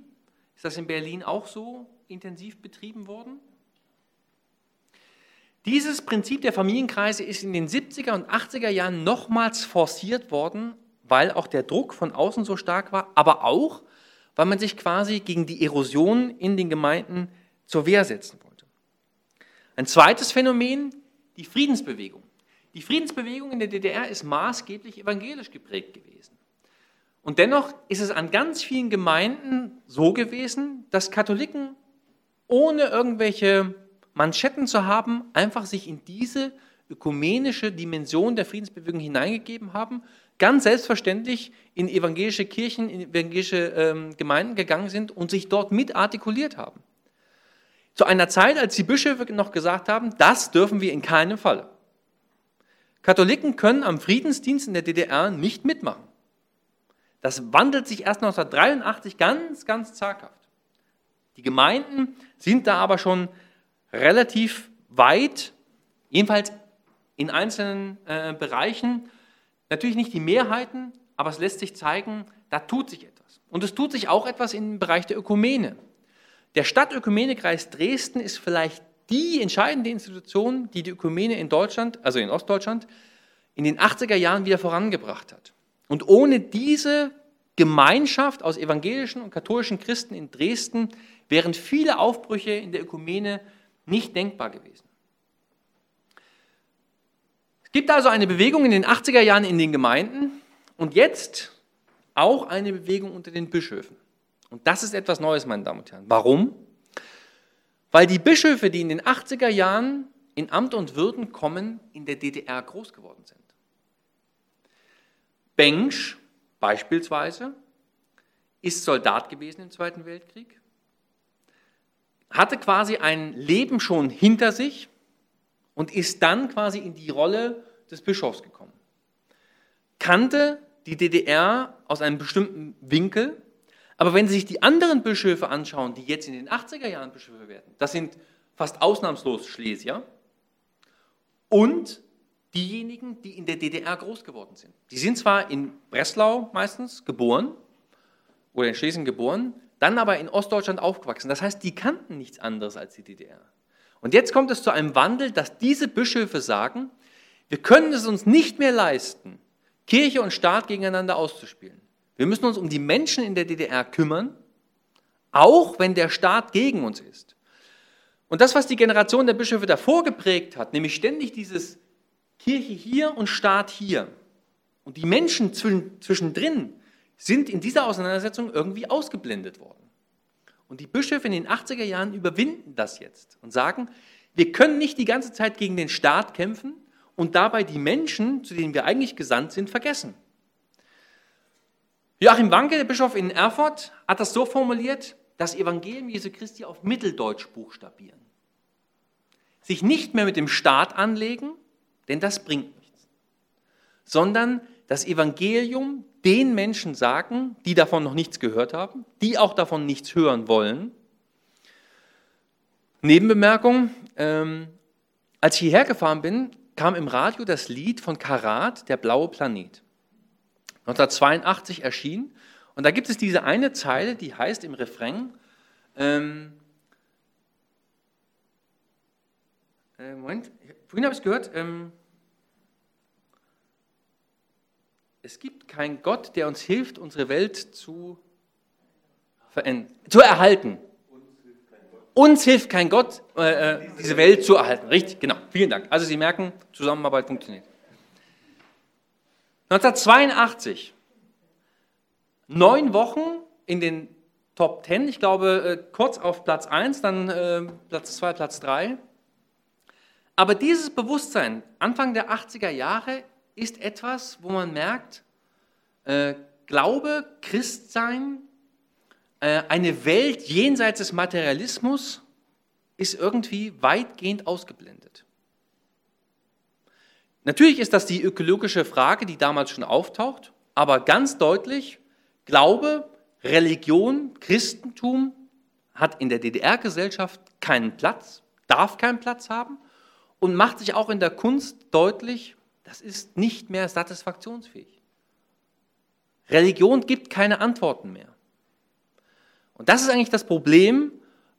S2: Ist das in Berlin auch so intensiv betrieben worden? Dieses Prinzip der Familienkreise ist in den 70er und 80er Jahren nochmals forciert worden, weil auch der Druck von außen so stark war, aber auch, weil man sich quasi gegen die Erosion in den Gemeinden zur Wehr setzen wollte. Ein zweites Phänomen, die Friedensbewegung. Die Friedensbewegung in der DDR ist maßgeblich evangelisch geprägt gewesen. Und dennoch ist es an ganz vielen Gemeinden so gewesen, dass Katholiken ohne irgendwelche Manschetten zu haben, einfach sich in diese ökumenische Dimension der Friedensbewegung hineingegeben haben, ganz selbstverständlich in evangelische Kirchen, in evangelische ähm, Gemeinden gegangen sind und sich dort mit artikuliert haben. Zu einer Zeit, als die Bischöfe noch gesagt haben, das dürfen wir in keinem Fall. Katholiken können am Friedensdienst in der DDR nicht mitmachen. Das wandelt sich erst 1983 ganz, ganz zaghaft. Die Gemeinden sind da aber schon relativ weit, jedenfalls in einzelnen äh, Bereichen. Natürlich nicht die Mehrheiten, aber es lässt sich zeigen, da tut sich etwas. Und es tut sich auch etwas im Bereich der Ökumene. Der Stadtökumenekreis Dresden ist vielleicht die entscheidende Institution, die die Ökumene in Deutschland, also in Ostdeutschland, in den 80er Jahren wieder vorangebracht hat. Und ohne diese Gemeinschaft aus evangelischen und katholischen Christen in Dresden wären viele Aufbrüche in der Ökumene nicht denkbar gewesen. Es gibt also eine Bewegung in den 80er Jahren in den Gemeinden und jetzt auch eine Bewegung unter den Bischöfen. Und das ist etwas Neues, meine Damen und Herren. Warum? Weil die Bischöfe, die in den 80er Jahren in Amt und Würden kommen, in der DDR groß geworden sind. Bengsch beispielsweise ist Soldat gewesen im Zweiten Weltkrieg, hatte quasi ein Leben schon hinter sich und ist dann quasi in die Rolle des Bischofs gekommen. Kannte die DDR aus einem bestimmten Winkel, aber wenn Sie sich die anderen Bischöfe anschauen, die jetzt in den 80er Jahren Bischöfe werden, das sind fast ausnahmslos Schlesier und diejenigen, die in der DDR groß geworden sind. Die sind zwar in Breslau meistens geboren oder in Schlesien geboren, dann aber in Ostdeutschland aufgewachsen. Das heißt, die kannten nichts anderes als die DDR. Und jetzt kommt es zu einem Wandel, dass diese Bischöfe sagen, wir können es uns nicht mehr leisten, Kirche und Staat gegeneinander auszuspielen. Wir müssen uns um die Menschen in der DDR kümmern, auch wenn der Staat gegen uns ist. Und das, was die Generation der Bischöfe davor geprägt hat, nämlich ständig dieses Kirche hier und Staat hier und die Menschen zwischendrin, sind in dieser Auseinandersetzung irgendwie ausgeblendet worden. Und die Bischöfe in den 80er Jahren überwinden das jetzt und sagen, wir können nicht die ganze Zeit gegen den Staat kämpfen und dabei die Menschen, zu denen wir eigentlich gesandt sind, vergessen. Joachim Wanke, der Bischof in Erfurt, hat das so formuliert, das Evangelium Jesu Christi auf Mitteldeutsch buchstabieren. Sich nicht mehr mit dem Staat anlegen, denn das bringt nichts, sondern das Evangelium den Menschen sagen, die davon noch nichts gehört haben, die auch davon nichts hören wollen. Nebenbemerkung, ähm, als ich hierher gefahren bin, kam im Radio das Lied von Karat, Der blaue Planet. 1982 erschien. Und da gibt es diese eine Zeile, die heißt im Refrain, ähm, äh, Moment, vorhin habe ich es gehört, ähm, es gibt keinen Gott, der uns hilft, unsere Welt zu, zu erhalten. Uns hilft kein Gott, äh, äh, diese Welt zu erhalten. Richtig, genau. Vielen Dank. Also Sie merken, Zusammenarbeit funktioniert. 1982, neun Wochen in den Top 10, ich glaube äh, kurz auf Platz 1, dann äh, Platz 2, Platz 3. Aber dieses Bewusstsein Anfang der 80er Jahre ist etwas, wo man merkt, äh, Glaube, Christsein, äh, eine Welt jenseits des Materialismus ist irgendwie weitgehend ausgeblendet. Natürlich ist das die ökologische Frage, die damals schon auftaucht, aber ganz deutlich, Glaube, Religion, Christentum hat in der DDR-Gesellschaft keinen Platz, darf keinen Platz haben und macht sich auch in der Kunst deutlich, das ist nicht mehr satisfaktionsfähig. Religion gibt keine Antworten mehr. Und das ist eigentlich das Problem,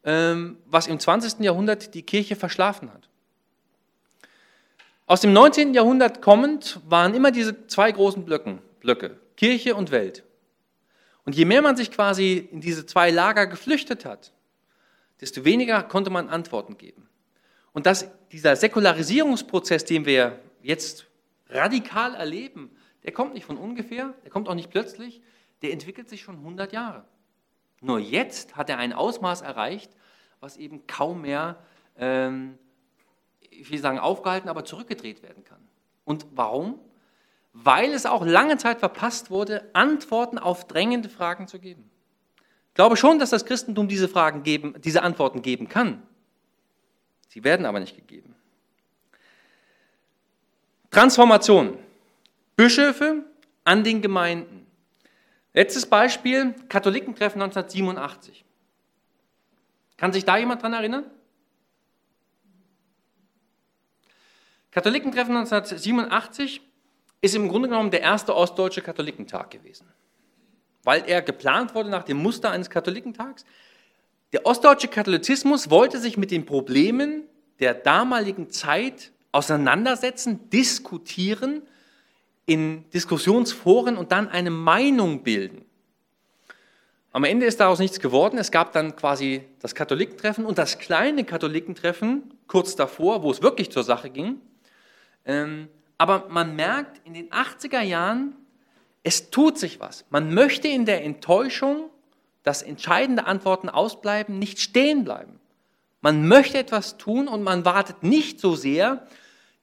S2: ähm, was im 20. Jahrhundert die Kirche verschlafen hat. Aus dem 19. Jahrhundert kommend waren immer diese zwei großen Blöcken, Blöcke, Kirche und Welt. Und je mehr man sich quasi in diese zwei Lager geflüchtet hat, desto weniger konnte man Antworten geben. Und dass dieser Säkularisierungsprozess, den wir jetzt radikal erleben, der kommt nicht von ungefähr, der kommt auch nicht plötzlich, der entwickelt sich schon 100 Jahre. Nur jetzt hat er ein Ausmaß erreicht, was eben kaum mehr ähm, ich will sagen aufgehalten, aber zurückgedreht werden kann. Und warum? weil es auch lange Zeit verpasst wurde, Antworten auf drängende Fragen zu geben. Ich glaube schon, dass das Christentum diese, Fragen geben, diese Antworten geben kann. Sie werden aber nicht gegeben. Transformation. Bischöfe an den Gemeinden. Letztes Beispiel, Katholikentreffen 1987. Kann sich da jemand dran erinnern? Katholikentreffen 1987 ist im Grunde genommen der erste ostdeutsche Katholikentag gewesen, weil er geplant wurde nach dem Muster eines Katholikentags. Der ostdeutsche Katholizismus wollte sich mit den Problemen der damaligen Zeit auseinandersetzen, diskutieren, in Diskussionsforen und dann eine Meinung bilden. Am Ende ist daraus nichts geworden. Es gab dann quasi das Katholikentreffen und das kleine Katholikentreffen kurz davor, wo es wirklich zur Sache ging. Ähm, aber man merkt in den 80er Jahren, es tut sich was. Man möchte in der Enttäuschung, dass entscheidende Antworten ausbleiben, nicht stehen bleiben. Man möchte etwas tun und man wartet nicht so sehr,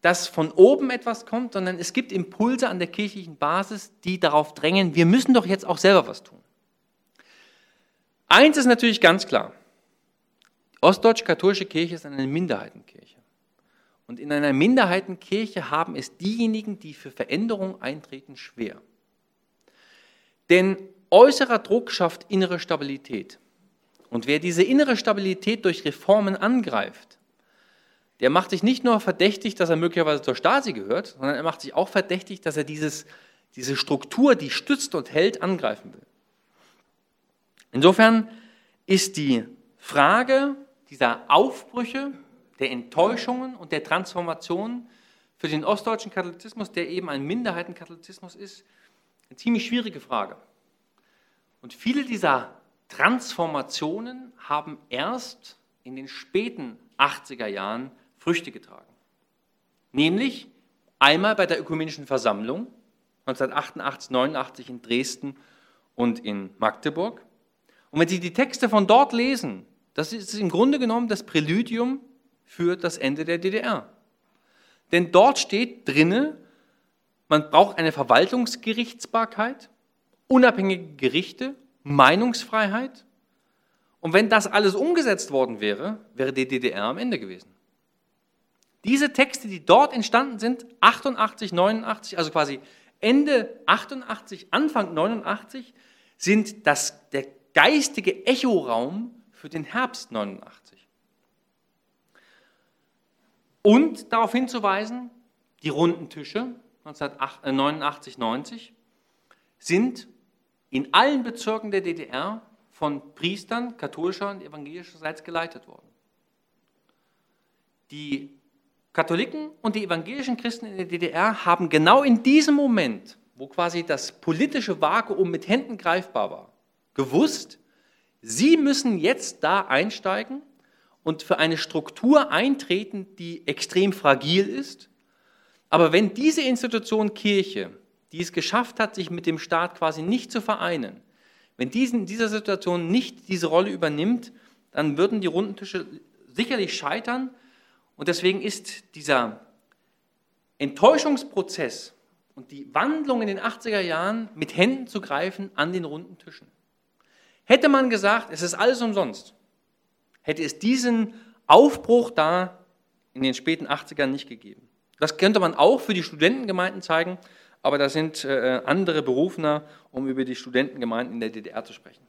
S2: dass von oben etwas kommt, sondern es gibt Impulse an der kirchlichen Basis, die darauf drängen, wir müssen doch jetzt auch selber was tun. Eins ist natürlich ganz klar. Die ostdeutsche katholische Kirche ist eine Minderheitenkirche. Und in einer Minderheitenkirche haben es diejenigen, die für Veränderung eintreten, schwer. Denn äußerer Druck schafft innere Stabilität. Und wer diese innere Stabilität durch Reformen angreift, der macht sich nicht nur verdächtig, dass er möglicherweise zur Stasi gehört, sondern er macht sich auch verdächtig, dass er dieses, diese Struktur, die stützt und hält, angreifen will. Insofern ist die Frage dieser Aufbrüche der Enttäuschungen und der Transformation für den ostdeutschen Katholizismus, der eben ein Minderheitenkatholizismus ist, eine ziemlich schwierige Frage. Und viele dieser Transformationen haben erst in den späten 80er Jahren Früchte getragen. Nämlich einmal bei der Ökumenischen Versammlung 1988, 89 in Dresden und in Magdeburg. Und wenn Sie die Texte von dort lesen, das ist im Grunde genommen das Präludium für das Ende der DDR. Denn dort steht drinne, man braucht eine Verwaltungsgerichtsbarkeit, unabhängige Gerichte, Meinungsfreiheit. Und wenn das alles umgesetzt worden wäre, wäre die DDR am Ende gewesen. Diese Texte, die dort entstanden sind, 88, 89, also quasi Ende 88, Anfang 89, sind das, der geistige Echoraum für den Herbst 89. Und darauf hinzuweisen, die runden Tische 1989, 90 sind in allen Bezirken der DDR von Priestern katholischer und evangelischerseits geleitet worden. Die Katholiken und die evangelischen Christen in der DDR haben genau in diesem Moment, wo quasi das politische Vakuum mit Händen greifbar war, gewusst, sie müssen jetzt da einsteigen und für eine Struktur eintreten, die extrem fragil ist. Aber wenn diese Institution Kirche, die es geschafft hat, sich mit dem Staat quasi nicht zu vereinen, wenn diese in dieser Situation nicht diese Rolle übernimmt, dann würden die Rundentische sicherlich scheitern. Und deswegen ist dieser Enttäuschungsprozess und die Wandlung in den 80er Jahren mit Händen zu greifen an den runden Tischen. Hätte man gesagt, es ist alles umsonst, hätte es diesen Aufbruch da in den späten 80ern nicht gegeben. Das könnte man auch für die Studentengemeinden zeigen, aber da sind äh, andere berufener, um über die Studentengemeinden in der DDR zu sprechen.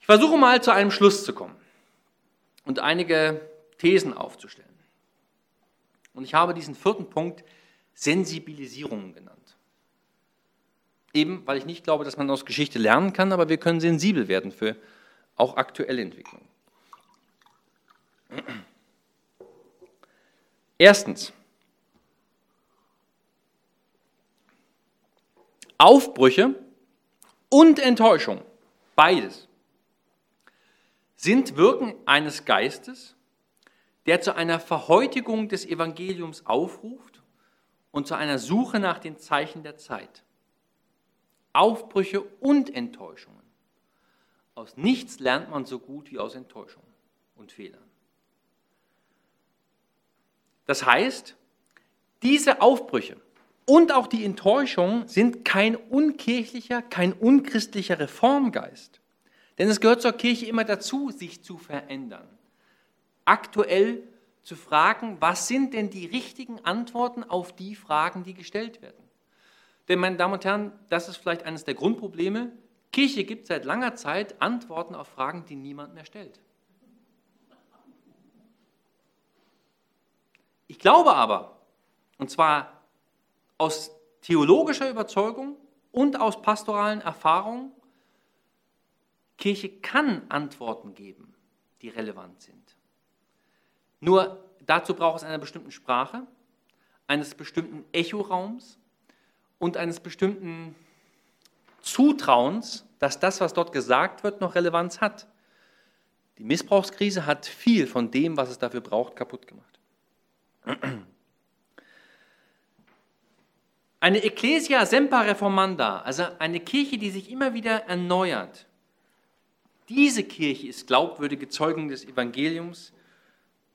S2: Ich versuche mal zu einem Schluss zu kommen und einige Thesen aufzustellen. Und ich habe diesen vierten Punkt Sensibilisierung genannt. Eben, weil ich nicht glaube, dass man aus Geschichte lernen kann, aber wir können sensibel werden für auch aktuelle Entwicklungen. Erstens, Aufbrüche und Enttäuschung, beides, sind Wirken eines Geistes, der zu einer Verhäutigung des Evangeliums aufruft und zu einer Suche nach den Zeichen der Zeit. Aufbrüche und Enttäuschungen. Aus nichts lernt man so gut wie aus Enttäuschungen und Fehlern. Das heißt, diese Aufbrüche, und auch die Enttäuschung sind kein unkirchlicher, kein unchristlicher Reformgeist. Denn es gehört zur Kirche immer dazu, sich zu verändern. Aktuell zu fragen, was sind denn die richtigen Antworten auf die Fragen, die gestellt werden. Denn, meine Damen und Herren, das ist vielleicht eines der Grundprobleme. Kirche gibt seit langer Zeit Antworten auf Fragen, die niemand mehr stellt. Ich glaube aber, und zwar aus theologischer Überzeugung und aus pastoralen Erfahrungen, Kirche kann Antworten geben, die relevant sind. Nur dazu braucht es eine bestimmte Sprache, eines bestimmten Echoraums und eines bestimmten Zutrauens, dass das, was dort gesagt wird, noch Relevanz hat. Die Missbrauchskrise hat viel von dem, was es dafür braucht, kaputt gemacht. Eine Ecclesia semper reformanda, also eine Kirche, die sich immer wieder erneuert. Diese Kirche ist glaubwürdige Zeugung des Evangeliums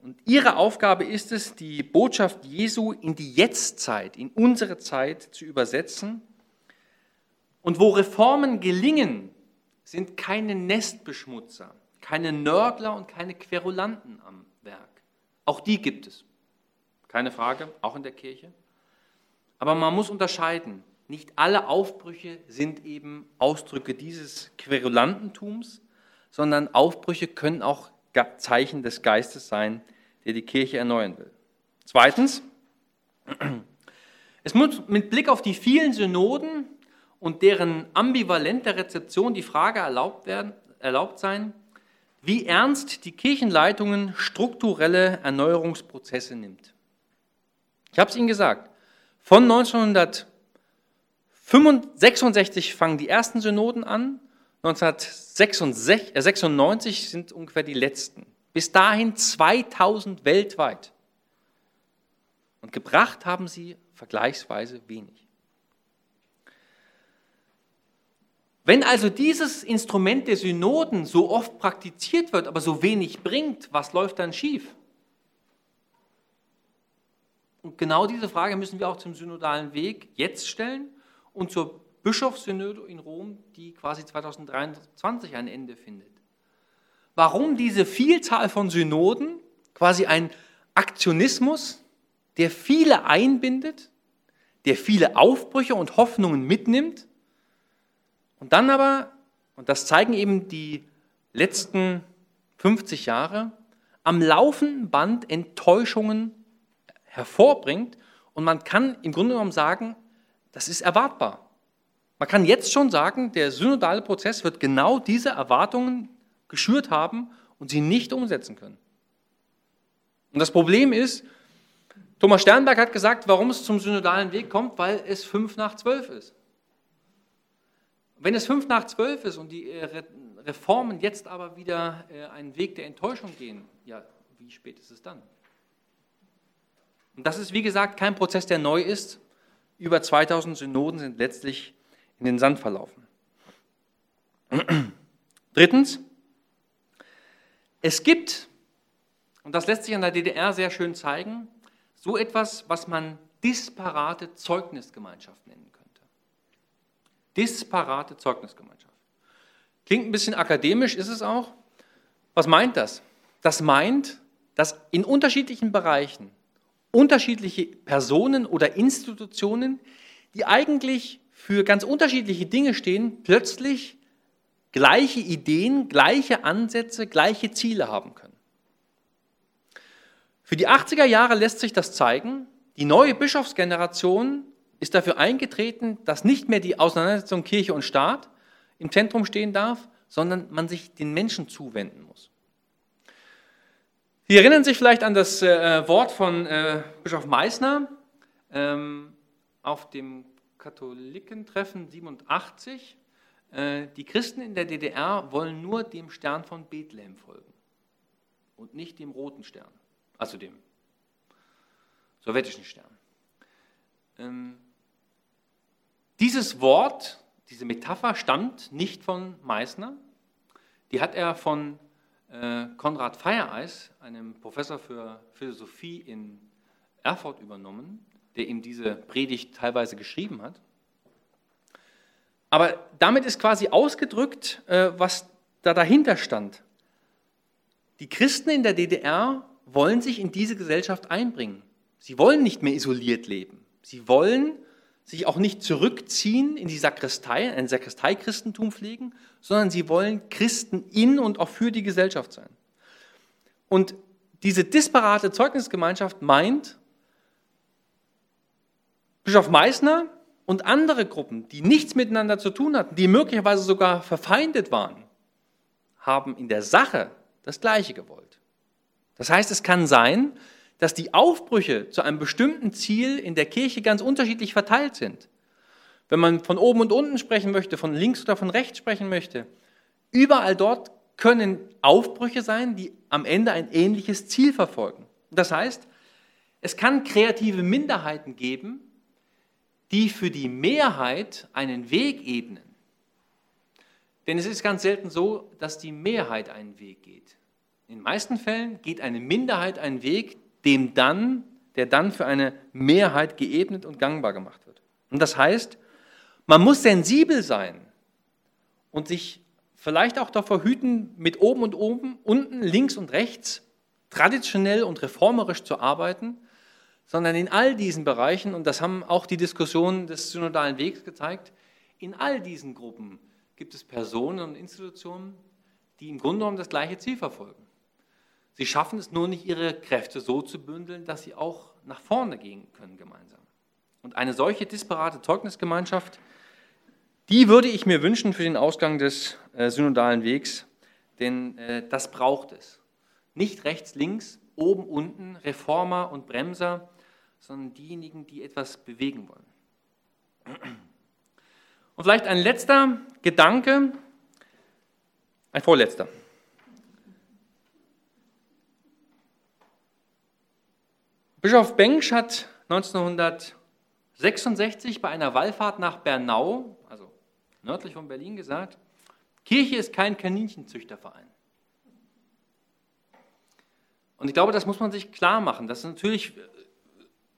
S2: und ihre Aufgabe ist es, die Botschaft Jesu in die Jetztzeit, in unsere Zeit zu übersetzen. Und wo Reformen gelingen, sind keine Nestbeschmutzer, keine Nörgler und keine Querulanten am Werk. Auch die gibt es. Keine Frage, auch in der Kirche. Aber man muss unterscheiden. Nicht alle Aufbrüche sind eben Ausdrücke dieses Querulantentums, sondern Aufbrüche können auch Zeichen des Geistes sein, der die Kirche erneuern will. Zweitens, es muss mit Blick auf die vielen Synoden und deren ambivalente Rezeption die Frage erlaubt, werden, erlaubt sein, wie ernst die Kirchenleitungen strukturelle Erneuerungsprozesse nimmt. Ich habe es Ihnen gesagt, von 1966 fangen die ersten Synoden an, 1996 äh, sind ungefähr die letzten. Bis dahin 2000 weltweit. Und gebracht haben sie vergleichsweise wenig. Wenn also dieses Instrument der Synoden so oft praktiziert wird, aber so wenig bringt, was läuft dann schief? Und genau diese Frage müssen wir auch zum synodalen Weg jetzt stellen und zur Bischofssynode in Rom, die quasi 2023 ein Ende findet. Warum diese Vielzahl von Synoden, quasi ein Aktionismus, der viele einbindet, der viele Aufbrüche und Hoffnungen mitnimmt und dann aber, und das zeigen eben die letzten 50 Jahre, am laufenden Band Enttäuschungen hervorbringt und man kann im Grunde genommen sagen, das ist erwartbar. Man kann jetzt schon sagen, der synodale Prozess wird genau diese Erwartungen geschürt haben und sie nicht umsetzen können. Und das Problem ist, Thomas Sternberg hat gesagt, warum es zum synodalen Weg kommt, weil es fünf nach zwölf ist. Wenn es fünf nach zwölf ist und die äh, Reformen jetzt aber wieder äh, einen Weg der Enttäuschung gehen, ja, wie spät ist es dann? Und das ist, wie gesagt, kein Prozess, der neu ist. Über 2000 Synoden sind letztlich in den Sand verlaufen. Drittens, es gibt, und das lässt sich an der DDR sehr schön zeigen, so etwas, was man disparate Zeugnisgemeinschaft nennen könnte. Disparate Zeugnisgemeinschaft. Klingt ein bisschen akademisch, ist es auch. Was meint das? Das meint, dass in unterschiedlichen Bereichen unterschiedliche Personen oder Institutionen, die eigentlich für ganz unterschiedliche Dinge stehen, plötzlich gleiche Ideen, gleiche Ansätze, gleiche Ziele haben können. Für die 80er Jahre lässt sich das zeigen. Die neue Bischofsgeneration ist dafür eingetreten, dass nicht mehr die Auseinandersetzung Kirche und Staat im Zentrum stehen darf, sondern man sich den Menschen zuwenden muss. Sie erinnern sich vielleicht an das äh, Wort von äh, Bischof Meissner ähm, auf dem Katholikentreffen 87, äh, die Christen in der DDR wollen nur dem Stern von Bethlehem folgen und nicht dem roten Stern, also dem sowjetischen Stern. Ähm, dieses Wort, diese Metapher stammt nicht von Meißner, die hat er von äh, Konrad Feiereis, einem Professor für Philosophie in Erfurt, übernommen der ihm diese Predigt teilweise geschrieben hat. Aber damit ist quasi ausgedrückt, äh, was da dahinter stand. Die Christen in der DDR wollen sich in diese Gesellschaft einbringen. Sie wollen nicht mehr isoliert leben. Sie wollen sich auch nicht zurückziehen in die Sakristei, ein Sakristei-Christentum pflegen, sondern sie wollen Christen in und auch für die Gesellschaft sein. Und diese disparate Zeugnisgemeinschaft meint, Bischof Meissner und andere Gruppen, die nichts miteinander zu tun hatten, die möglicherweise sogar verfeindet waren, haben in der Sache das Gleiche gewollt. Das heißt, es kann sein, dass die Aufbrüche zu einem bestimmten Ziel in der Kirche ganz unterschiedlich verteilt sind. Wenn man von oben und unten sprechen möchte, von links oder von rechts sprechen möchte, überall dort können Aufbrüche sein, die am Ende ein ähnliches Ziel verfolgen. Das heißt, es kann kreative Minderheiten geben, die für die Mehrheit einen Weg ebnen. Denn es ist ganz selten so, dass die Mehrheit einen Weg geht. In den meisten Fällen geht eine Minderheit einen Weg, dem dann, der dann für eine Mehrheit geebnet und gangbar gemacht wird. Und das heißt, man muss sensibel sein und sich vielleicht auch davor hüten, mit oben und oben, unten, links und rechts traditionell und reformerisch zu arbeiten, sondern in all diesen Bereichen, und das haben auch die Diskussionen des synodalen Wegs gezeigt, in all diesen Gruppen gibt es Personen und Institutionen, die im Grunde genommen das gleiche Ziel verfolgen. Sie schaffen es nur nicht, ihre Kräfte so zu bündeln, dass sie auch nach vorne gehen können gemeinsam. Und eine solche disparate Zeugnisgemeinschaft, die würde ich mir wünschen für den Ausgang des äh, synodalen Wegs, denn äh, das braucht es. Nicht rechts, links, oben, unten, Reformer und Bremser, sondern diejenigen, die etwas bewegen wollen. Und vielleicht ein letzter Gedanke, ein vorletzter. Bischof Bengsch hat 1966 bei einer Wallfahrt nach Bernau, also nördlich von Berlin, gesagt, Kirche ist kein Kaninchenzüchterverein. Und ich glaube, das muss man sich klar machen. Das ist natürlich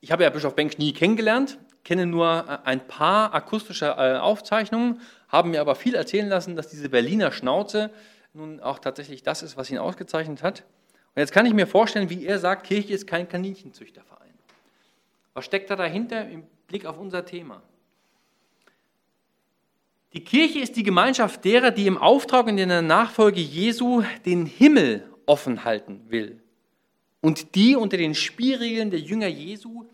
S2: ich habe ja Bischof Benck nie kennengelernt, kenne nur äh, ein paar akustische äh, Aufzeichnungen, habe mir aber viel erzählen lassen, dass diese Berliner Schnauze nun auch tatsächlich das ist, was ihn ausgezeichnet hat. Und jetzt kann ich mir vorstellen, wie er sagt, Kirche ist kein Kaninchenzüchterverein. Was steckt da dahinter im Blick auf unser Thema? Die Kirche ist die Gemeinschaft derer, die im Auftrag und in der Nachfolge Jesu den Himmel offen halten will und die unter den Spielregeln der Jünger Jesu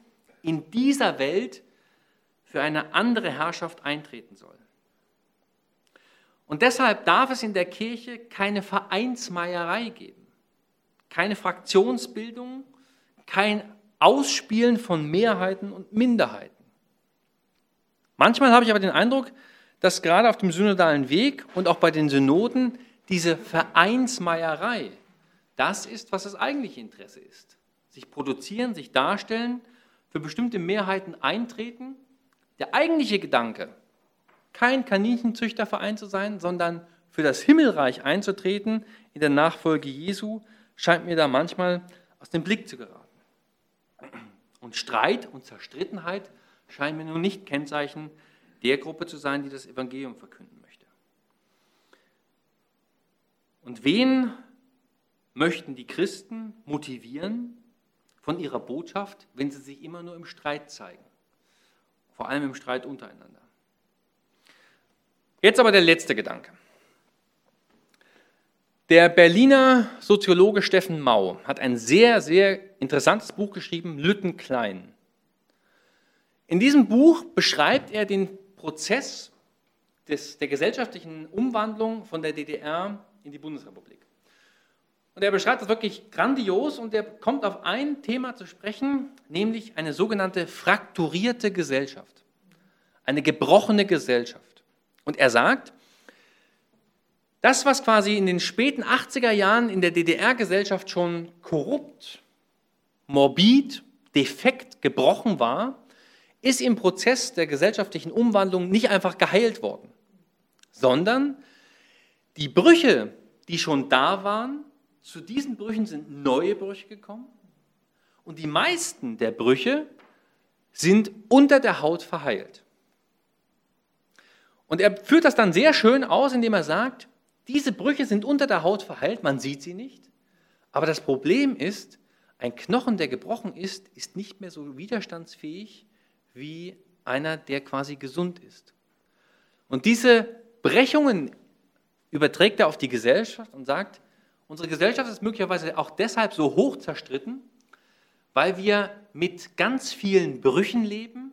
S2: in dieser Welt für eine andere Herrschaft eintreten soll. Und deshalb darf es in der Kirche keine Vereinsmeierei geben, keine Fraktionsbildung, kein Ausspielen von Mehrheiten und Minderheiten. Manchmal habe ich aber den Eindruck, dass gerade auf dem synodalen Weg und auch bei den Synoden diese Vereinsmeierei das ist, was das eigentliche Interesse ist. Sich produzieren, sich darstellen, für bestimmte Mehrheiten eintreten. Der eigentliche Gedanke, kein Kaninchenzüchterverein zu sein, sondern für das Himmelreich einzutreten in der Nachfolge Jesu, scheint mir da manchmal aus dem Blick zu geraten. Und Streit und Zerstrittenheit scheinen mir nun nicht Kennzeichen der Gruppe zu sein, die das Evangelium verkünden möchte. Und wen möchten die Christen motivieren von ihrer Botschaft, wenn sie sich immer nur im Streit zeigen. Vor allem im Streit untereinander. Jetzt aber der letzte Gedanke. Der Berliner Soziologe Steffen Mau hat ein sehr, sehr interessantes Buch geschrieben, Lütten Klein. In diesem Buch beschreibt er den Prozess des, der gesellschaftlichen Umwandlung von der DDR in die Bundesrepublik. Und er beschreibt das wirklich grandios und er kommt auf ein Thema zu sprechen, nämlich eine sogenannte frakturierte Gesellschaft, eine gebrochene Gesellschaft. Und er sagt, das, was quasi in den späten 80er Jahren in der DDR-Gesellschaft schon korrupt, morbid, defekt, gebrochen war, ist im Prozess der gesellschaftlichen Umwandlung nicht einfach geheilt worden, sondern die Brüche, die schon da waren, zu diesen Brüchen sind neue Brüche gekommen und die meisten der Brüche sind unter der Haut verheilt. Und er führt das dann sehr schön aus, indem er sagt, diese Brüche sind unter der Haut verheilt, man sieht sie nicht. Aber das Problem ist, ein Knochen, der gebrochen ist, ist nicht mehr so widerstandsfähig wie einer, der quasi gesund ist. Und diese Brechungen überträgt er auf die Gesellschaft und sagt, unsere Gesellschaft ist möglicherweise auch deshalb so hoch zerstritten, weil wir mit ganz vielen Brüchen leben,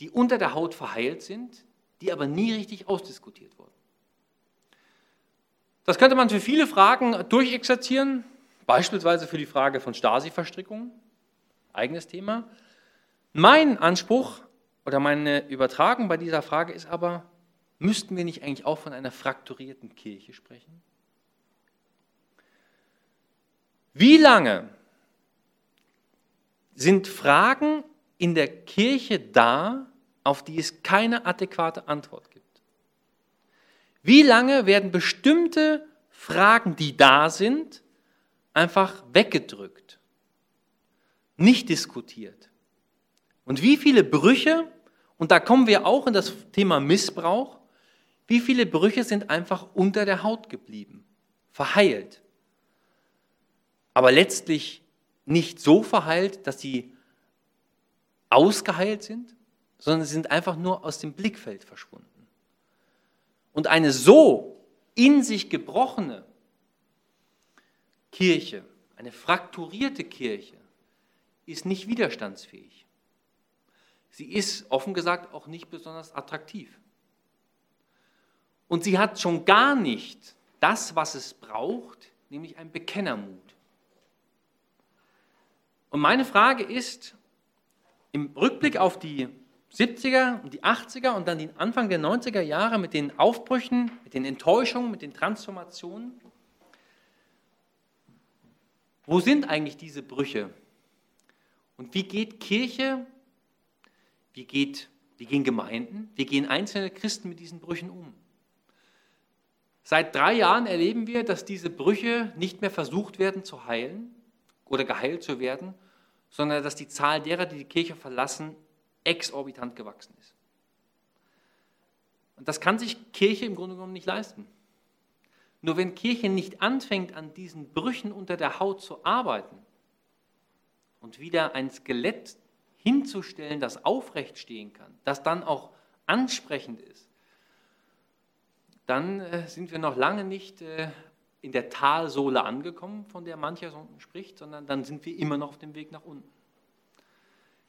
S2: die unter der Haut verheilt sind, die aber nie richtig ausdiskutiert wurden. Das könnte man für viele Fragen durchexerzieren, beispielsweise für die Frage von Stasi-Verstrickungen, eigenes Thema. Mein Anspruch oder meine Übertragung bei dieser Frage ist aber, müssten wir nicht eigentlich auch von einer frakturierten Kirche sprechen? Wie lange sind Fragen in der Kirche da, auf die es keine adäquate Antwort gibt? Wie lange werden bestimmte Fragen, die da sind, einfach weggedrückt, nicht diskutiert? Und wie viele Brüche, und da kommen wir auch in das Thema Missbrauch, wie viele Brüche sind einfach unter der Haut geblieben, verheilt, aber letztlich nicht so verheilt, dass sie ausgeheilt sind, sondern sie sind einfach nur aus dem Blickfeld verschwunden. Und eine so in sich gebrochene Kirche, eine frakturierte Kirche, ist nicht widerstandsfähig. Sie ist offen gesagt auch nicht besonders attraktiv. Und sie hat schon gar nicht das, was es braucht, nämlich ein Bekennermut. Und meine Frage ist, im Rückblick auf die 70er und die 80er und dann den Anfang der 90er Jahre mit den Aufbrüchen, mit den Enttäuschungen, mit den Transformationen, wo sind eigentlich diese Brüche? Und wie geht Kirche, wie, geht, wie gehen Gemeinden, wie gehen einzelne Christen mit diesen Brüchen um? Seit drei Jahren erleben wir, dass diese Brüche nicht mehr versucht werden zu heilen oder geheilt zu werden, sondern dass die Zahl derer, die die Kirche verlassen, exorbitant gewachsen ist. Und das kann sich Kirche im Grunde genommen nicht leisten. Nur wenn Kirche nicht anfängt, an diesen Brüchen unter der Haut zu arbeiten und wieder ein Skelett hinzustellen, das aufrecht stehen kann, das dann auch ansprechend ist, dann äh, sind wir noch lange nicht äh, in der Talsohle angekommen, von der mancher so spricht, sondern dann sind wir immer noch auf dem Weg nach unten.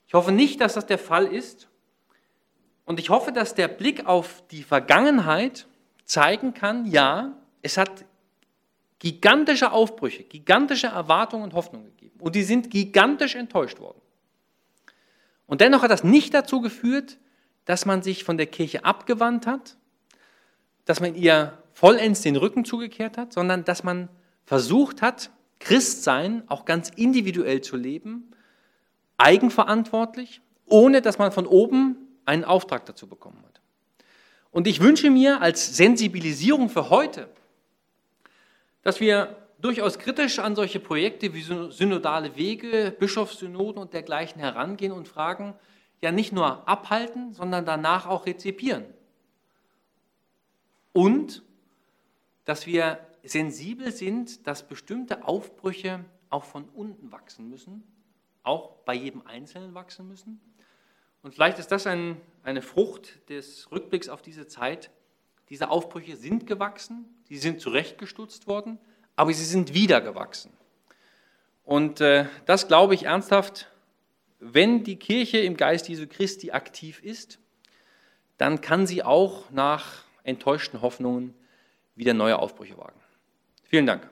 S2: Ich hoffe nicht, dass das der Fall ist. Und ich hoffe, dass der Blick auf die Vergangenheit zeigen kann, ja, es hat gigantische Aufbrüche, gigantische Erwartungen und Hoffnungen gegeben. Und die sind gigantisch enttäuscht worden. Und dennoch hat das nicht dazu geführt, dass man sich von der Kirche abgewandt hat, dass man ihr vollends den Rücken zugekehrt hat, sondern dass man versucht hat, Christsein auch ganz individuell zu leben, eigenverantwortlich, ohne dass man von oben einen Auftrag dazu bekommen hat. Und ich wünsche mir als Sensibilisierung für heute, dass wir durchaus kritisch an solche Projekte wie synodale Wege, Bischofssynoden und dergleichen herangehen und fragen, ja nicht nur abhalten, sondern danach auch rezipieren und dass wir sensibel sind, dass bestimmte Aufbrüche auch von unten wachsen müssen, auch bei jedem Einzelnen wachsen müssen. Und vielleicht ist das ein, eine Frucht des Rückblicks auf diese Zeit. Diese Aufbrüche sind gewachsen, sie sind zurechtgestutzt worden, aber sie sind wieder gewachsen. Und äh, das glaube ich ernsthaft, wenn die Kirche im Geist Jesu Christi aktiv ist, dann kann sie auch nach enttäuschten Hoffnungen wieder neue Aufbrüche wagen. Vielen Dank.